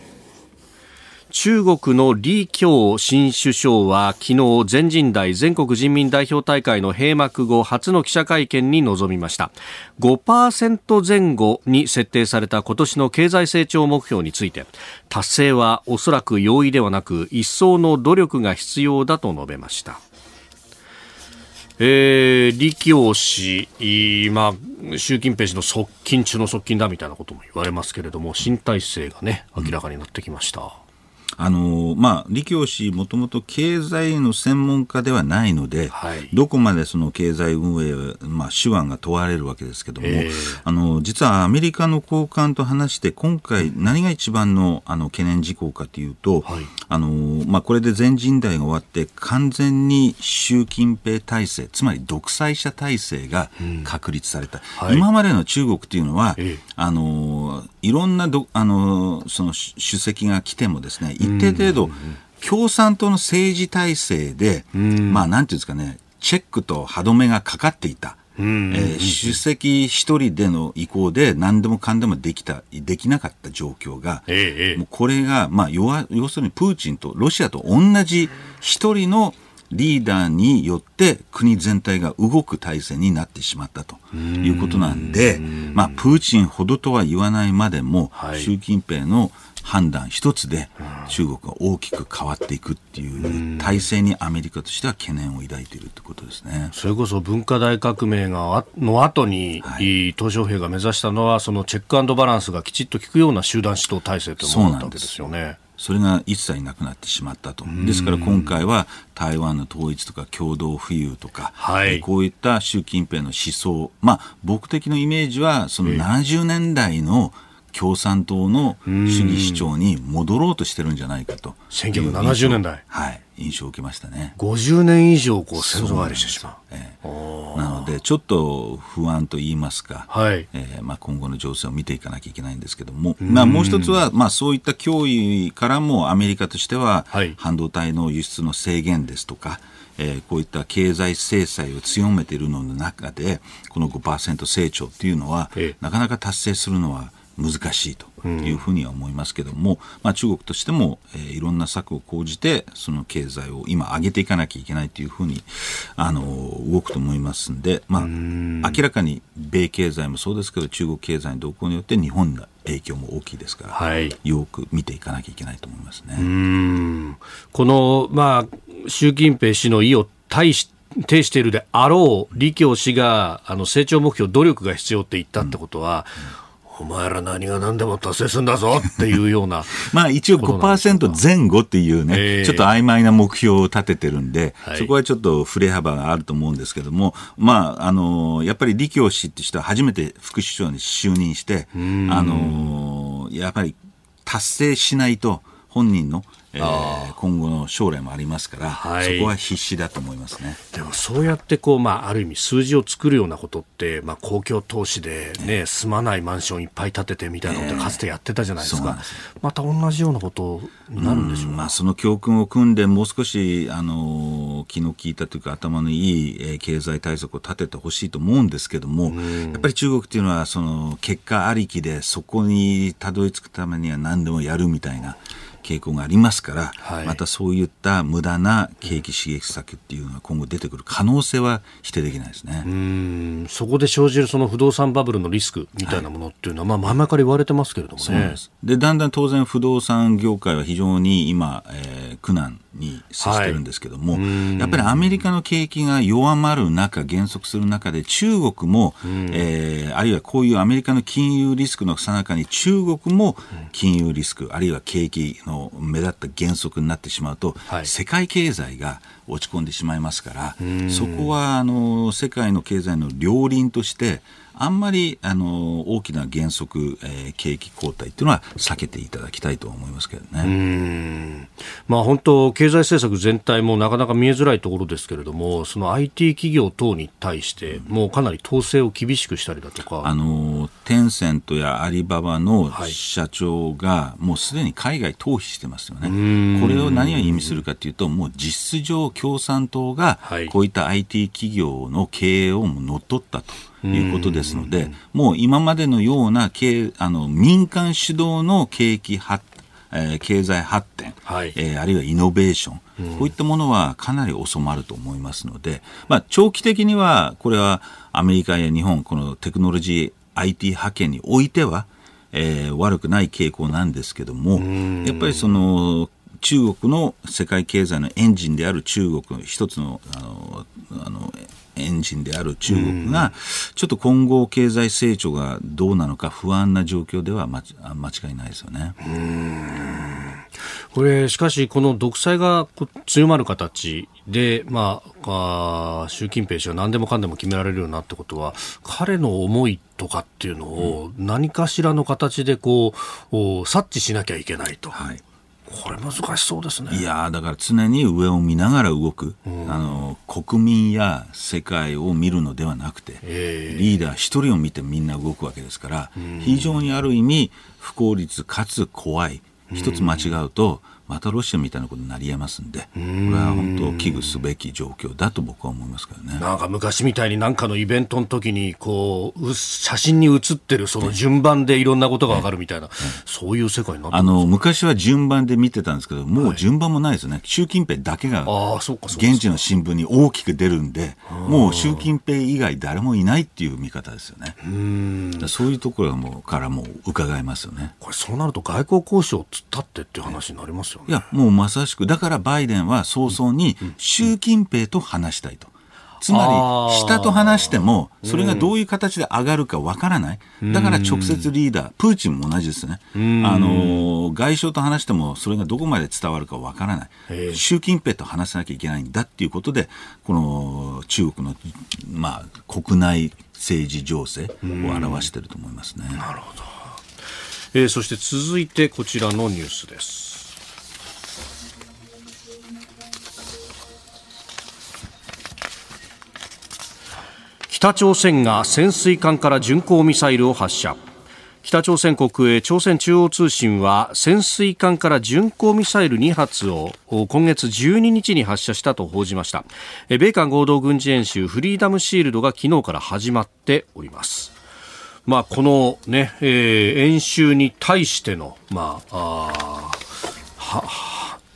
中国の李強新首相は昨日全人代全国人民代表大会の閉幕後初の記者会見に臨みました5%前後に設定された今年の経済成長目標について達成はおそらく容易ではなく一層の努力が必要だと述べましたえー、李強氏、まあ、習近平氏の側近中の側近だみたいなことも言われますけれども、新体制がね、明らかになってきました。うんあのまあ、李強氏、もともと経済の専門家ではないので、はい、どこまでその経済運営、まあ、手腕が問われるわけですけども、えー、あの実はアメリカの高官と話して、今回、何が一番のあの懸念事項かというと、はい、あのまあ、これで全人代が終わって、完全に習近平体制、つまり独裁者体制が確立された、うんはい、今までの中国というのは、えー、あのいろんなどあのその主席が来てもですね、一定程度、共産党の政治体制で、まあ、なんていうんですかね、チェックと歯止めがかかっていた。えー、主席一人での意向で何でもかんでもできた、できなかった状況が、ええ、もうこれが、まあ要、要するにプーチンとロシアと同じ一人のリーダーによって国全体が動く体制になってしまったということなんで、まあ、プーチンほどとは言わないまでも、はい、習近平の判断一つで中国が大きく変わっていくっていう体制にアメリカとしては懸念を抱いているってことですね。それこそ文化大革命がの後に、はい、鄧小平が目指したのはそのチェックバランスがきちっと効くような集団指導体制というものだったわけですよね。それが一切なくなってしまったと。ですから今回は台湾の統一とか共同富裕とか、はい、こういった習近平の思想、まあ僕的なイメージはその70年代の共産党の主義主張に戻ろうとしてるんじゃないかと。1970年代。はい。印象を受けましたね。50年以上こう先祖返りしてしまう、ええ、なのでちょっと不安と言いますか、はい。えーまあ、今後の情勢を見ていかなきゃいけないんですけども、まあ、もう一つは、まあ、そういった脅威からもアメリカとしては、はい、半導体の輸出の制限ですとかえー、こういった経済制裁を強めているのの中でこの5%成長っていうのは、ええ、なかなか達成するのは難しいというふうには思いますけども、うん、まあ、中国としても、えー、いろんな策を講じてその経済を今上げていかなきゃいけないというふうにあの動くと思いますんで、まあ、明らかに米経済もそうですけど中国経済の動向によって日本の影響も大きいですから、はい、よく見ていかなきゃいけないと思いますね。この、まあ、習近平氏の意を対し呈しているであろう李強氏があの成長目標努力が必要って言ったってことは、うんお前ら何が何でも達成するんだぞっていうような [LAUGHS] まあ一応5%前後っていうね、えー、ちょっと曖昧な目標を立ててるんで、はい、そこはちょっと振れ幅があると思うんですけども、まあ、あのやっぱり李強氏って人は初めて副首相に就任して、あのやっぱり達成しないと本人のえー、今後の将来もありますから、はい、そこは必死だと思いますね。でもそうやってこう、まあ、ある意味数字を作るようなことって、まあ、公共投資でね、ね住まないマンションいっぱい建ててみたいなことかつてやってたじゃないですか、えー、また同じようなことになるんでしょうまあ、その教訓を組んでもう少しあの気の利いたというか頭のいい、えー、経済対策を立ててほしいと思うんですけども、やっぱり中国っていうのはその結果ありきでそこにたどり着くためには何でもやるみたいな。傾向がありますから、はい、またそういった無駄な景気刺激策っていうのが今後出てくる可能性は否定できないですね。うん。そこで生じるその不動産バブルのリスクみたいなものっていうのは、はい、まあ前々から言われてますけれどもね。でだんだん当然不動産業界は非常に今、えー、苦難に接してるんですけども、はい、やっぱりアメリカの景気が弱まる中減速する中で中国も、えー、あるいはこういうアメリカの金融リスクのさなかに中国も金融リスクあるいは景気のの目立った原則になってしまうと、はい、世界経済が落ち込んでしまいますからそこはあの世界の経済の両輪としてあんまりあの大きな原則、えー、景気後退っていうのは避けていただきたいと思いますけどね。まあ本当経済政策全体もなかなか見えづらいところですけれども、その IT 企業等に対してもうかなり統制を厳しくしたりだとか、あのテンセントやアリババの社長がもうすでに海外逃避してますよね。これを何を意味するかというと、もう実質上共産党がこういった IT 企業の経営を乗っ取ったと。いうことですので、もう今までのような経あの民間主導の景気発えー、経済発展、はい、えー、あるいはイノベーション、うん、こういったものはかなり収まると思いますので、まあ、長期的にはこれはアメリカや日本このテクノロジー IT 派遣においては、えー、悪くない傾向なんですけども、やっぱりその中国の世界経済のエンジンである中国の一つのあのあのエンジンである中国が、ちょっと今後経済成長がどうなのか不安な状況では間違いないですよね。これ、しかし、この独裁が強まる形で、まあ、あ習近平氏は何でもかんでも決められるようになってことは、彼の思いとかっていうのを何かしらの形でこう、察知しなきゃいけないと。はいこれ難しそうですね。いやだから常に上を見ながら動く、うん、あの国民や世界を見るのではなくて、えー、リーダー一人を見てみんな動くわけですから、うん、非常にある意味不効率かつ怖い一つ間違うと、うんまたロシアみたいなことになりえますんで、これは本当、危惧すべき状況だと僕は思いますけどね。なんか昔みたいになんかのイベントの時に、こう、写真に写ってるその順番でいろんなことがわかるみたいな、そういう世界になってあの、昔は順番で見てたんですけど、もう順番もないですよね。はい、習近平だけが、現地の新聞に大きく出るんで、もう習近平以外誰もいないっていう見方ですよね。うそういうところもからも伺えますよね。これそうなると外交交渉をつったってっていう話になりますよね。いや、もうまさしく、だからバイデンは早々に習近平と話したいと。つまり、下と話しても、それがどういう形で上がるかわからない。だから直接リーダー、プーチンも同じですね。あの、外相と話しても、それがどこまで伝わるかわからない。習近平と話さなきゃいけないんだっていうことで、この中国の、まあ、国内政治情勢を表していると思いますね。なるほど。えー、そして続いてこちらのニュースです。北朝鮮が潜水艦から巡航ミサイルを発射。北朝鮮国営朝鮮中央通信は潜水艦から巡航ミサイル2発を今月12日に発射したと報じました。米韓合同軍事演習フリーダムシールドが昨日から始まっております。まあ、このね、えー、演習に対しての、まあ、あは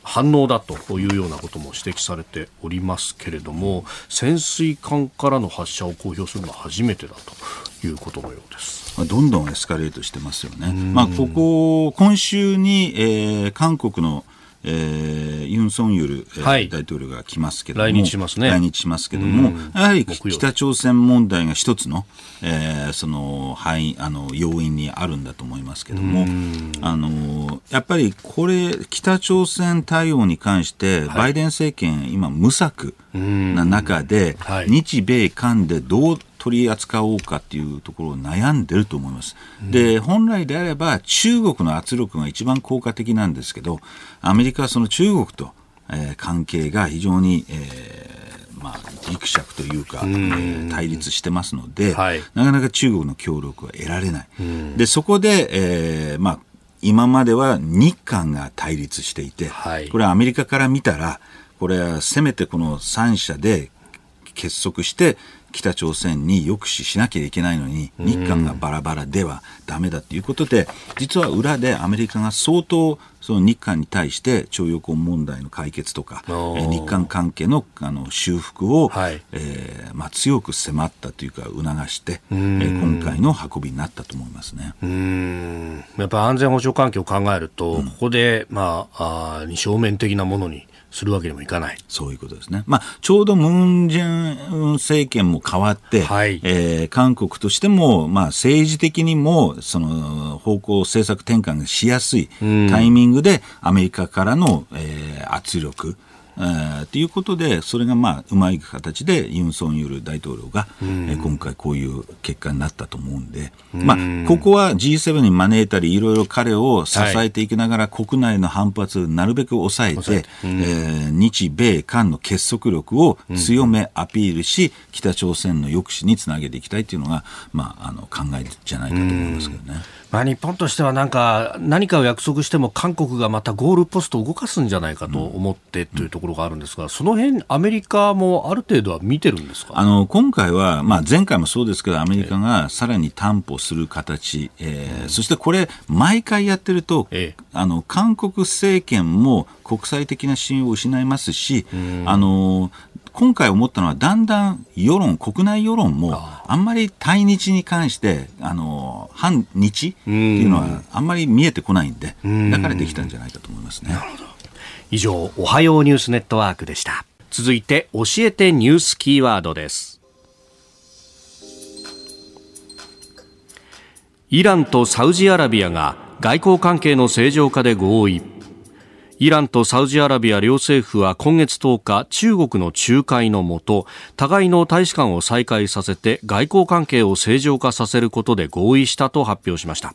反応だというようなことも指摘されておりますけれども潜水艦からの発射を公表するのは初めてだということのようです。どんどんエスカレートしてますよね。まあ、ここ、今週に、えー、韓国のえー、ユン・ソンユル、はい、大統領が来ますけども、来日しますね。来日しますけども、やはり北朝鮮問題が一つの、えー、その、はい、あの、要因にあるんだと思いますけども、あの、やっぱりこれ、北朝鮮対応に関して、バイデン政権、今、無策な中で、日米韓でどう取り扱おうかっていうところを悩んでると思います。で、本来であれば中国の圧力が一番効果的なんですけど、アメリカはその中国と、えー、関係が非常に、えー、まあ、ギクシャクというか、えー、対立してますので、はい、なかなか中国の協力は得られない。で、そこで、えー、まあ、今までは日韓が対立していて、はい、これはアメリカから見たら、これはせめてこの3者で結束して北朝鮮に抑止しなきゃいけないのに日韓がバラバラではだめだということで実は裏でアメリカが相当その日韓に対して徴用工問題の解決とか日韓関係のあの修復を、はい、えー、まあ、強く迫ったというか促して、えー、今回の運びになったと思いますね。うん。やっぱ安全保障環境を考えると、うん、ここで、まあ、あ二正面的なものにするわけにもいかない。そういうことですね。まあ、ちょうどムン・ジェン政権も変わって、はい、えー、韓国としても、まあ、政治的にも、その、方向、政策転換がしやすいタイミングで、アメリカからの、えー、圧力、えー、ということで、それがまあうまい形でユン・ソン・ユル大統領が、えー、今回こういう結果になったと思うんで、まあ、ここは G7 に招いたり、いろいろ彼を支えていきながら、国内の反発をなるべく抑えて、えー、日米韓の結束力を強めアピールし、北朝鮮の抑止につなげていきたいというのが、まあ、あの考えじゃないかと思いますけどね。まあ、日本としてはなんか何かを約束しても韓国がまたゴールポストを動かすんじゃないかと思ってというところがあるんですが、その辺アメリカもある程度は見てるんですか？あの今回は、まあ、前回もそうですけどアメリカがさらに担保する形、えー、そしてこれ毎回やってると、ええ、あの韓国政権も国際的な信用を失いますし、あの今回思ったのはだんだん世論国内世論もあんまり対日に関してあの反日っていうのはあんまり見えてこないんでだからできたんじゃないかと思いますね。以上おはようニュースネットワークでした。続いて教えてニュースキーワードです。イランとサウジアラビアが外交関係の正常化で合意。イランとサウジアラビア両政府は今月10日中国の仲介のもと互いの大使館を再開させて外交関係を正常化させることで合意したと発表しました。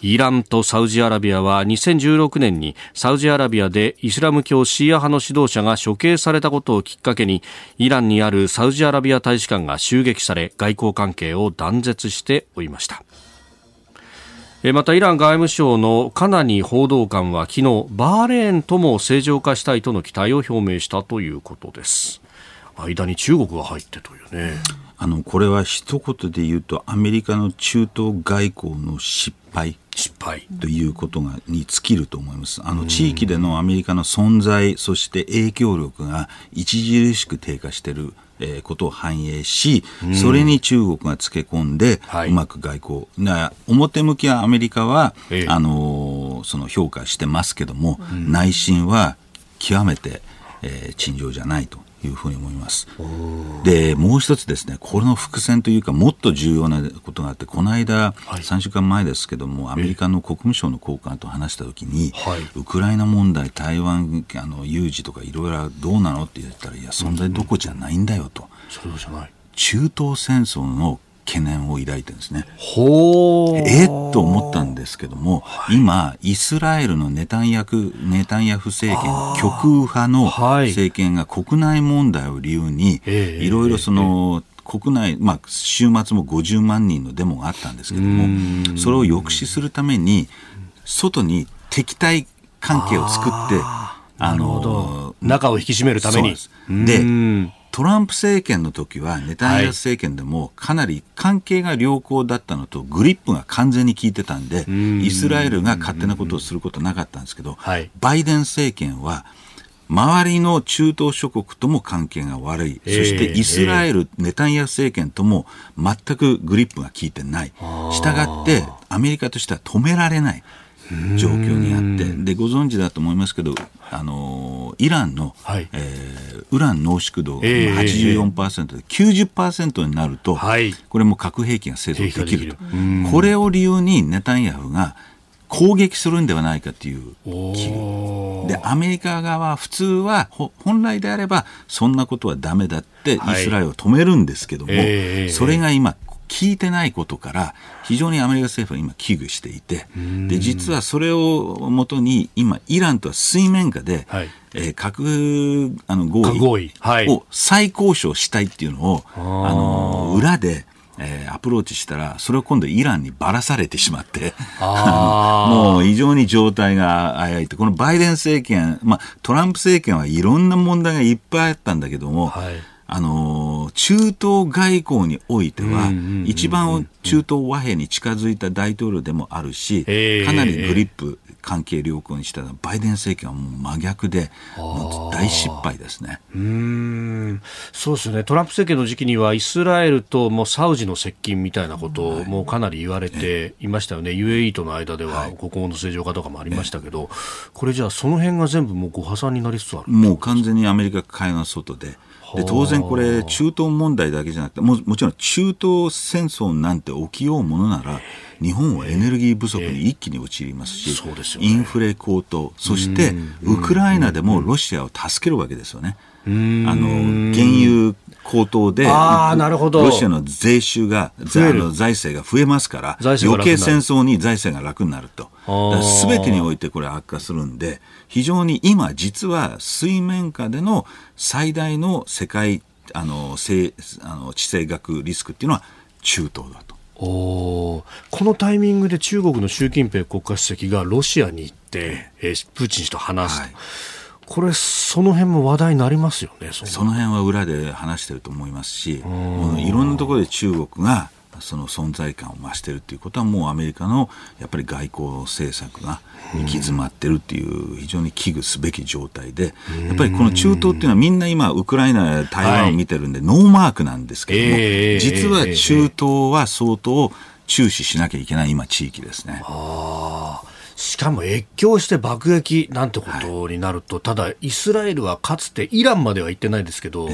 イランとサウジアラビアは2016年にサウジアラビアでイスラム教シーア派の指導者が処刑されたことをきっかけにイランにあるサウジアラビア大使館が襲撃され外交関係を断絶しておりました。またイラン外務省のカナニ報道官は昨日バーレーンとも正常化したいとの期待を表明したということです。間に中国が入ってというね。あのこれは一言で言うとアメリカの中東外交の失敗。失敗。ということがに尽きると思います。あの地域でのアメリカの存在そして影響力が著しく低下しているえー、ことを反映し、それに中国がつけ込んで、うまく外交、な表向きはアメリカは、ええ、あのー、その評価してますけども、うん、内心は極めて、えー、陳情じゃないと。いうふうに思います。で、もう一つですね、これの伏線というか、もっと重要なことがあって、この間、はい、3週間前ですけども、アメリカの国務省の高官と話したときに、はい、ウクライナ問題、台湾あの有事とかいろいろどうなのって言ったら、いや、存在どこじゃないんだよと。うんうん、じゃない中東戦争の懸念を抱いてるんですね。ほえっと思ったんですけども、はい、今、イスラエルのネタンヤフネタンヤフ政権、極右派の政権が国内問題を理由に、いろいろその、国内、まあ、週末も50万人のデモがあったんですけども、それを抑止するために、外に敵対関係を作って、あの中を引き締めるために。でトランプ政権の時はネタニヤフ政権でもかなり関係が良好だったのとグリップが完全に効いてたんでイスラエルが勝手なことをすることなかったんですけどバイデン政権は周りの中東諸国とも関係が悪い、そしてイスラエル、ネタニヤフ政権とも全くグリップが効いてない、したがってアメリカとしては止められない。状況にあって。でご存知だと思いますけどあのイランの、はい、えー、ウラン濃縮度が84%で、えー、90%になると、はい、これも核兵器が製造できると。これを理由にネタニヤフが攻撃するんではないかという危惧でアメリカ側は普通は本来であればそんなことはだめだってイスラエルを止めるんですけども、はいえ。ー、それが今聞いてないことから非常にアメリカ政府は今危惧していてで実はそれをもとに今イランとは水面下で、はい、えー、核あの合意を再交渉したいっていうのを、あの裏でえー、アプローチしたら、それを今度イランにばらされてしまって、[LAUGHS] もう非常に状態が危ういと。このバイデン政権、まあ、トランプ政権はいろんな問題がいっぱいあったんだけども、はいあの中東外交においては、一番中東和平に近づいた大統領でもあるし、かなりグリップ、関係良好にしたら、バイデン政権はもう真逆で、大失敗ですね。うん。そうですね、トランプ政権の時期には、イスラエルともサウジの接近みたいなこともかなり言われていましたよね、はい、UAE との間では国交の正常化とかもありましたけど、これじゃあ、その辺が全部もうご破産になりつつあるもう完全にアメリカ海岸外で。で当然これ中東問題だけじゃなくてももちろん中東戦争なんて起きようものなら日本はエネルギー不足に一気に陥りますし、えーね、インフレ高騰そしてウクライナでもロシアを助けるわけですよね。あの原油高騰でロシアの税収があの財政が増えますから余計戦争に財政が楽になると。すべてにおいてこれ悪化するんで非常に今実は水面下での最大の世界あの地政学リスクっていうのは中東だと。おこのタイミングで中国の習近平国家主席がロシアに行って、えー、プーチン氏と話すと。はいこれ、その辺も話題になりますよねその。辺は裏で話してると思いますし、いろんなところで中国がその存在感を増しているということはもうアメリカのやっぱり外交政策が行き詰まってるっていう非常に危惧すべき状態でやっぱりこの中東っていうのはみんな今ウクライナや台湾を見てるんでノーマークなんですけども、実は中東は相当注視しなきゃいけない今地域ですね。しかも越境して爆撃なんてことになると、はい、ただ、イスラエルはかつてイランまでは行ってないですけど、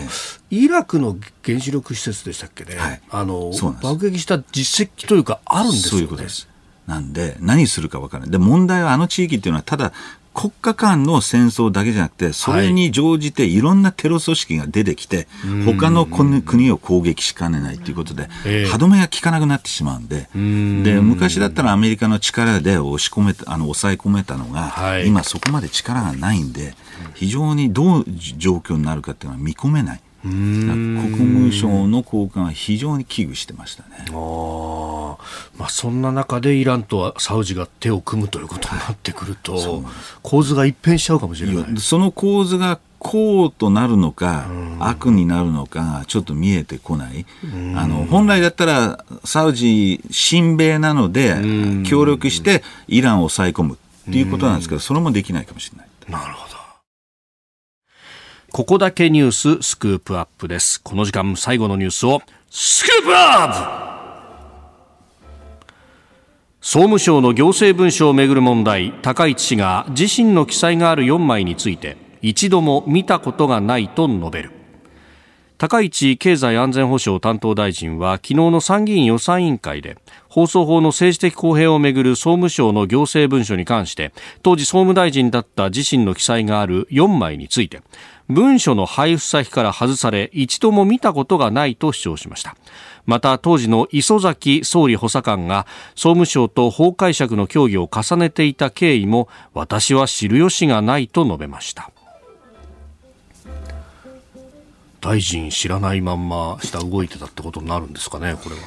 イラクの原子力施設でしたっけね、はい、あの爆撃した実績というか、あるんですよね。そういうことです。なんで、何するか分からない。で、問題はあの地域っていうのは、ただ、国家間の戦争だけじゃなくて、それに乗じていろんなテロ組織が出てきて、はい、他の国を攻撃しかねないということで、歯止めが効かなくなってしまうんで、で昔だったらアメリカの力で押し込めた、あの抑え込めたのが、はい、今そこまで力がないんで、非常にどう状況になるかっていうのは見込めない。国務省の高官は非常に危惧してましたね。あまあ、そんな中でイランとはサウジが手を組むということになってくると、はい、構図が一変しちゃうかもしれないその構図がこうとなるのか、悪になるのかちょっと見えてこない。あの、本来だったら、サウジ、親米なので、協力してイランを抑え込むっていうことなんですけど、それもできないかもしれない。なるほど。ここだけニューススクープアップです。この時間最後のニュースをスクープアップ総務省の行政文書をめぐる問題、高市氏が自身の記載がある4枚について一度も見たことがないと述べる。高市経済安全保障担当大臣は昨日の参議院予算委員会で放送法の政治的公平をめぐる総務省の行政文書に関して当時総務大臣だった自身の記載がある4枚について文書の配布先から外され一度も見たことがないと主張しました。また当時の磯崎総理補佐官が総務省と法解釈の協議を重ねていた経緯も私は知る由がないと述べました。大臣知らないまんま下動いてたってことになるんですかねこれは。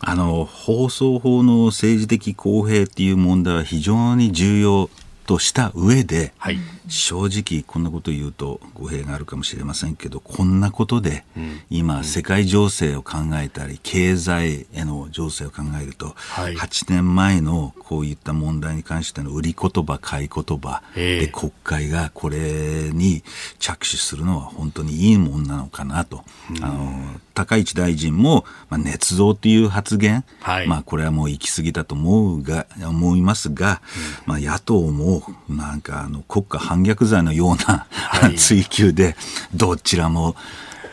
あの放送法の政治的公平っていう問題は非常に重要とした上で、はい、正直こんなこと言うと語弊があるかもしれませんけどこんなことで、今世界情勢を考えたり経済への情勢を考えると、はい、8年前のこういった問題に関しての売り言葉買い言葉で国会がこれに着手するのは本当にいいもんなのかなと、あの高市大臣も、まあ、捏造という発言、はい、まあ、これはもう行き過ぎたと思うが思いますが、うん、まあ、野党もなんかあの国家反逆罪のような、はい、追及でどちらも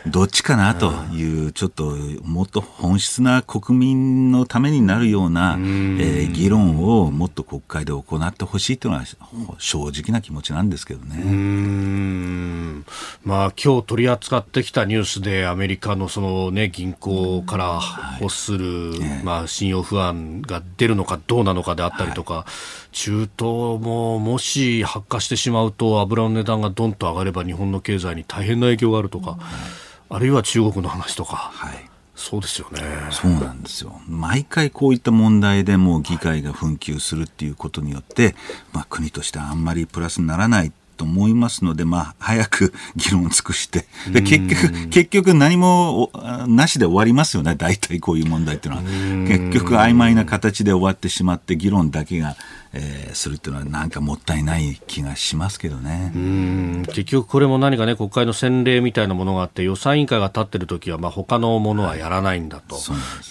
どっちかなという、ちょっともっと本質な国民のためになるような、えー、議論をもっと国会で行ってほしいというのは正直な気持ちなんですけどね。まあ今日取り扱ってきたニュースでアメリカのそのね銀行から欲する、はい、まあ信用不安が出るのかどうなのかであったりとか、はい、中東ももし発火してしまうと油の値段がどんと上がれば日本の経済に大変な影響があるとか。はいあるいは中国の話とか。はいそうですよね。そうなんですよ。毎回こういった問題でも議会が紛糾するっていうことによって、まあ国としてはあんまりプラスにならないと思いますので、まあ、早く議論を尽くして、で結局、結局何もなしで終わりますよね、大体こういう問題っていうのは。結局、曖昧な形で終わってしまって、議論だけが、えー、するっていうのは、なんかもったいない気がしますけどね。結局、これも何かね、国会の先例みたいなものがあって、予算委員会が立ってる時は、まあ他のものはやらないんだと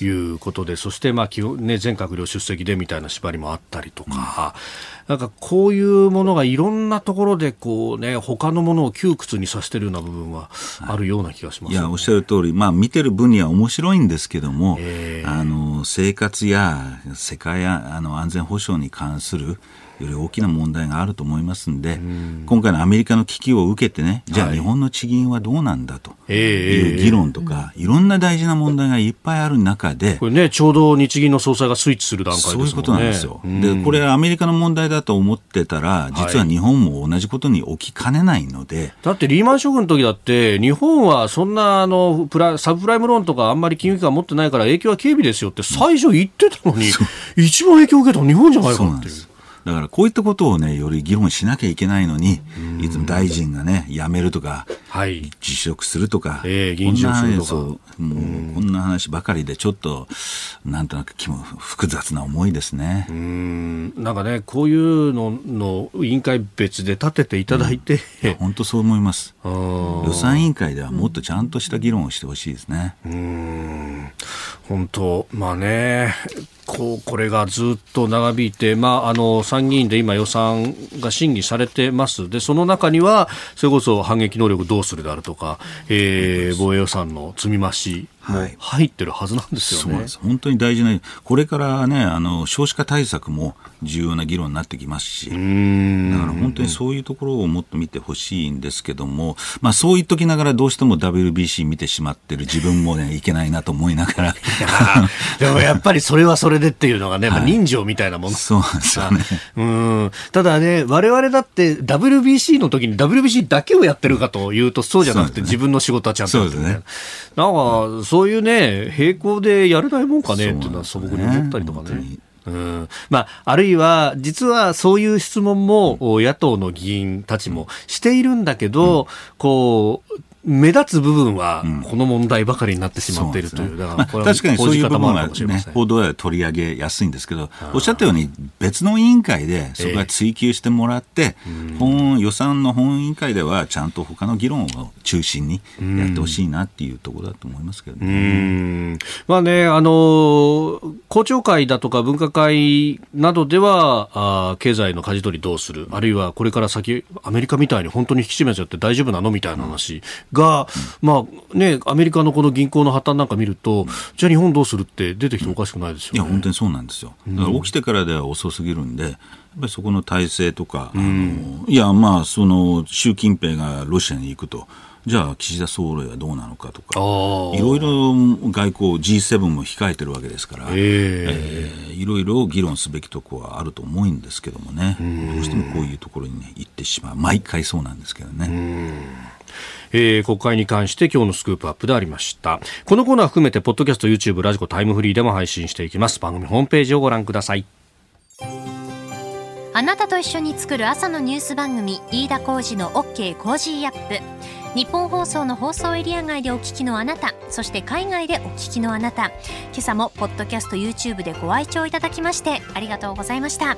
い。うことで、そして、まあね、全閣僚出席でみたいな縛りもあったりとか。うんなんかこういうものがいろんなところでこうね他のものを窮屈にさせてるような部分はあるような気がします、ね、いやおっしゃる通り。まあ見てる分には面白いんですけども、あの生活や世界やあの安全保障に関するより大きな問題があると思いますんで、ん今回のアメリカの危機を受けてね、じゃあ日本の地銀はどうなんだという議論とか、いろんな大事な問題がいっぱいある中で、これね、ちょうど日銀の総裁がスイッチする段階ですね。そういうことなんですよ。で、これアメリカの問題だと思ってたら、実は日本も同じことに起きかねないので。だってリーマンショックの時だって、日本はそんなあのプラサブプライムローンとかあんまり金融機関持ってないから影響は軽微ですよって最初言ってたのに、一番影響を受けたの日本じゃないかっていう。だからこういったことをね、より議論しなきゃいけないのに、いつも大臣がね、辞めるとか、はい、辞職するとか、えー、議員辞職とか。もうこんな話ばかりで、ちょっと、なんとなく気も複雑な思いですね。うんなんかね、こういうのの委員会別で立てていただいて、うん、本当そう思います。予算委員会ではもっとちゃんとした議論をしてほしいですね。うん本当、まあね、構これがずっと長引いて、まあ、あの参議院で今予算が審議されてます。でその中にはそれこそ反撃能力どうするであるとか、えー、防衛予算の積み増しも入ってるはずなんですよね。はい、本当に大事なこれからねあの少子化対策も重要な議論になってきますし。だから本当にそういうところをもっと見てほしいんですけども、まあ、そう言っときながらどうしても WBC 見てしまってる自分もねいけないなと思いながら。でもやっぱりそれはそれでっていうのがね、まあ、人情みたいなもの。そうなんですよね。うん。ただね我々だって WBC の時に WBC だけをやってるかというとそうじゃなくて、自分の仕事はちゃんとやってる、ね、なんかそういうね並行でやれないもんかねっていうのは素朴に思ったりとかね。うん。まあ、あるいは、実はそういう質問も野党の議員たちもしているんだけど、うん、こう、目立つ部分はこの問題ばかりになってしまっているという、うんね、まあ、確かにそういう部分は、ね、報道で取り上げやすいんですけど、おっしゃったように、別の委員会でそこは追及してもらって、えー、本予算の本委員会では、ちゃんと他の議論を中心にやってほしいなっていうところだと思いますけどね。まあね、あの公聴会だとか分科会などでは、あ経済の舵取りどうする、あるいはこれから先、アメリカみたいに本当に引き締めちゃって大丈夫なの？みたいな話。が、まあね、アメリカのこの銀行の破綻なんか見ると、じゃあ日本どうするって出てきておかしくないですよ、ね、いや、本当にそうなんですよ。だから起きてからでは遅すぎるんで、やっぱりそこの体制とか、うん、いや、まあ、その、習近平がロシアに行くと。じゃあ岸田総理はどうなのかとか、いろいろ外交、G7 も控えてるわけですから、えー、えー、いろいろ議論すべきところはあると思うんですけどもね、どうしてもこういうところに、ね、行ってしまう、毎回そうなんですけどね。えー、国会に関して今日のスクープアップでありました。このコーナー含めてポッドキャスト YouTube ラジコタイムフリーでも配信していきます。番組ホームページをご覧ください。あなたと一緒に作る朝のニュース番組飯田浩司の OK コージーアップ。ニッポン放送の放送エリア外でお聞きのあなたそして海外でお聞きのあなた。今朝もポッドキャスト YouTube でご愛聴いただきましてありがとうございました。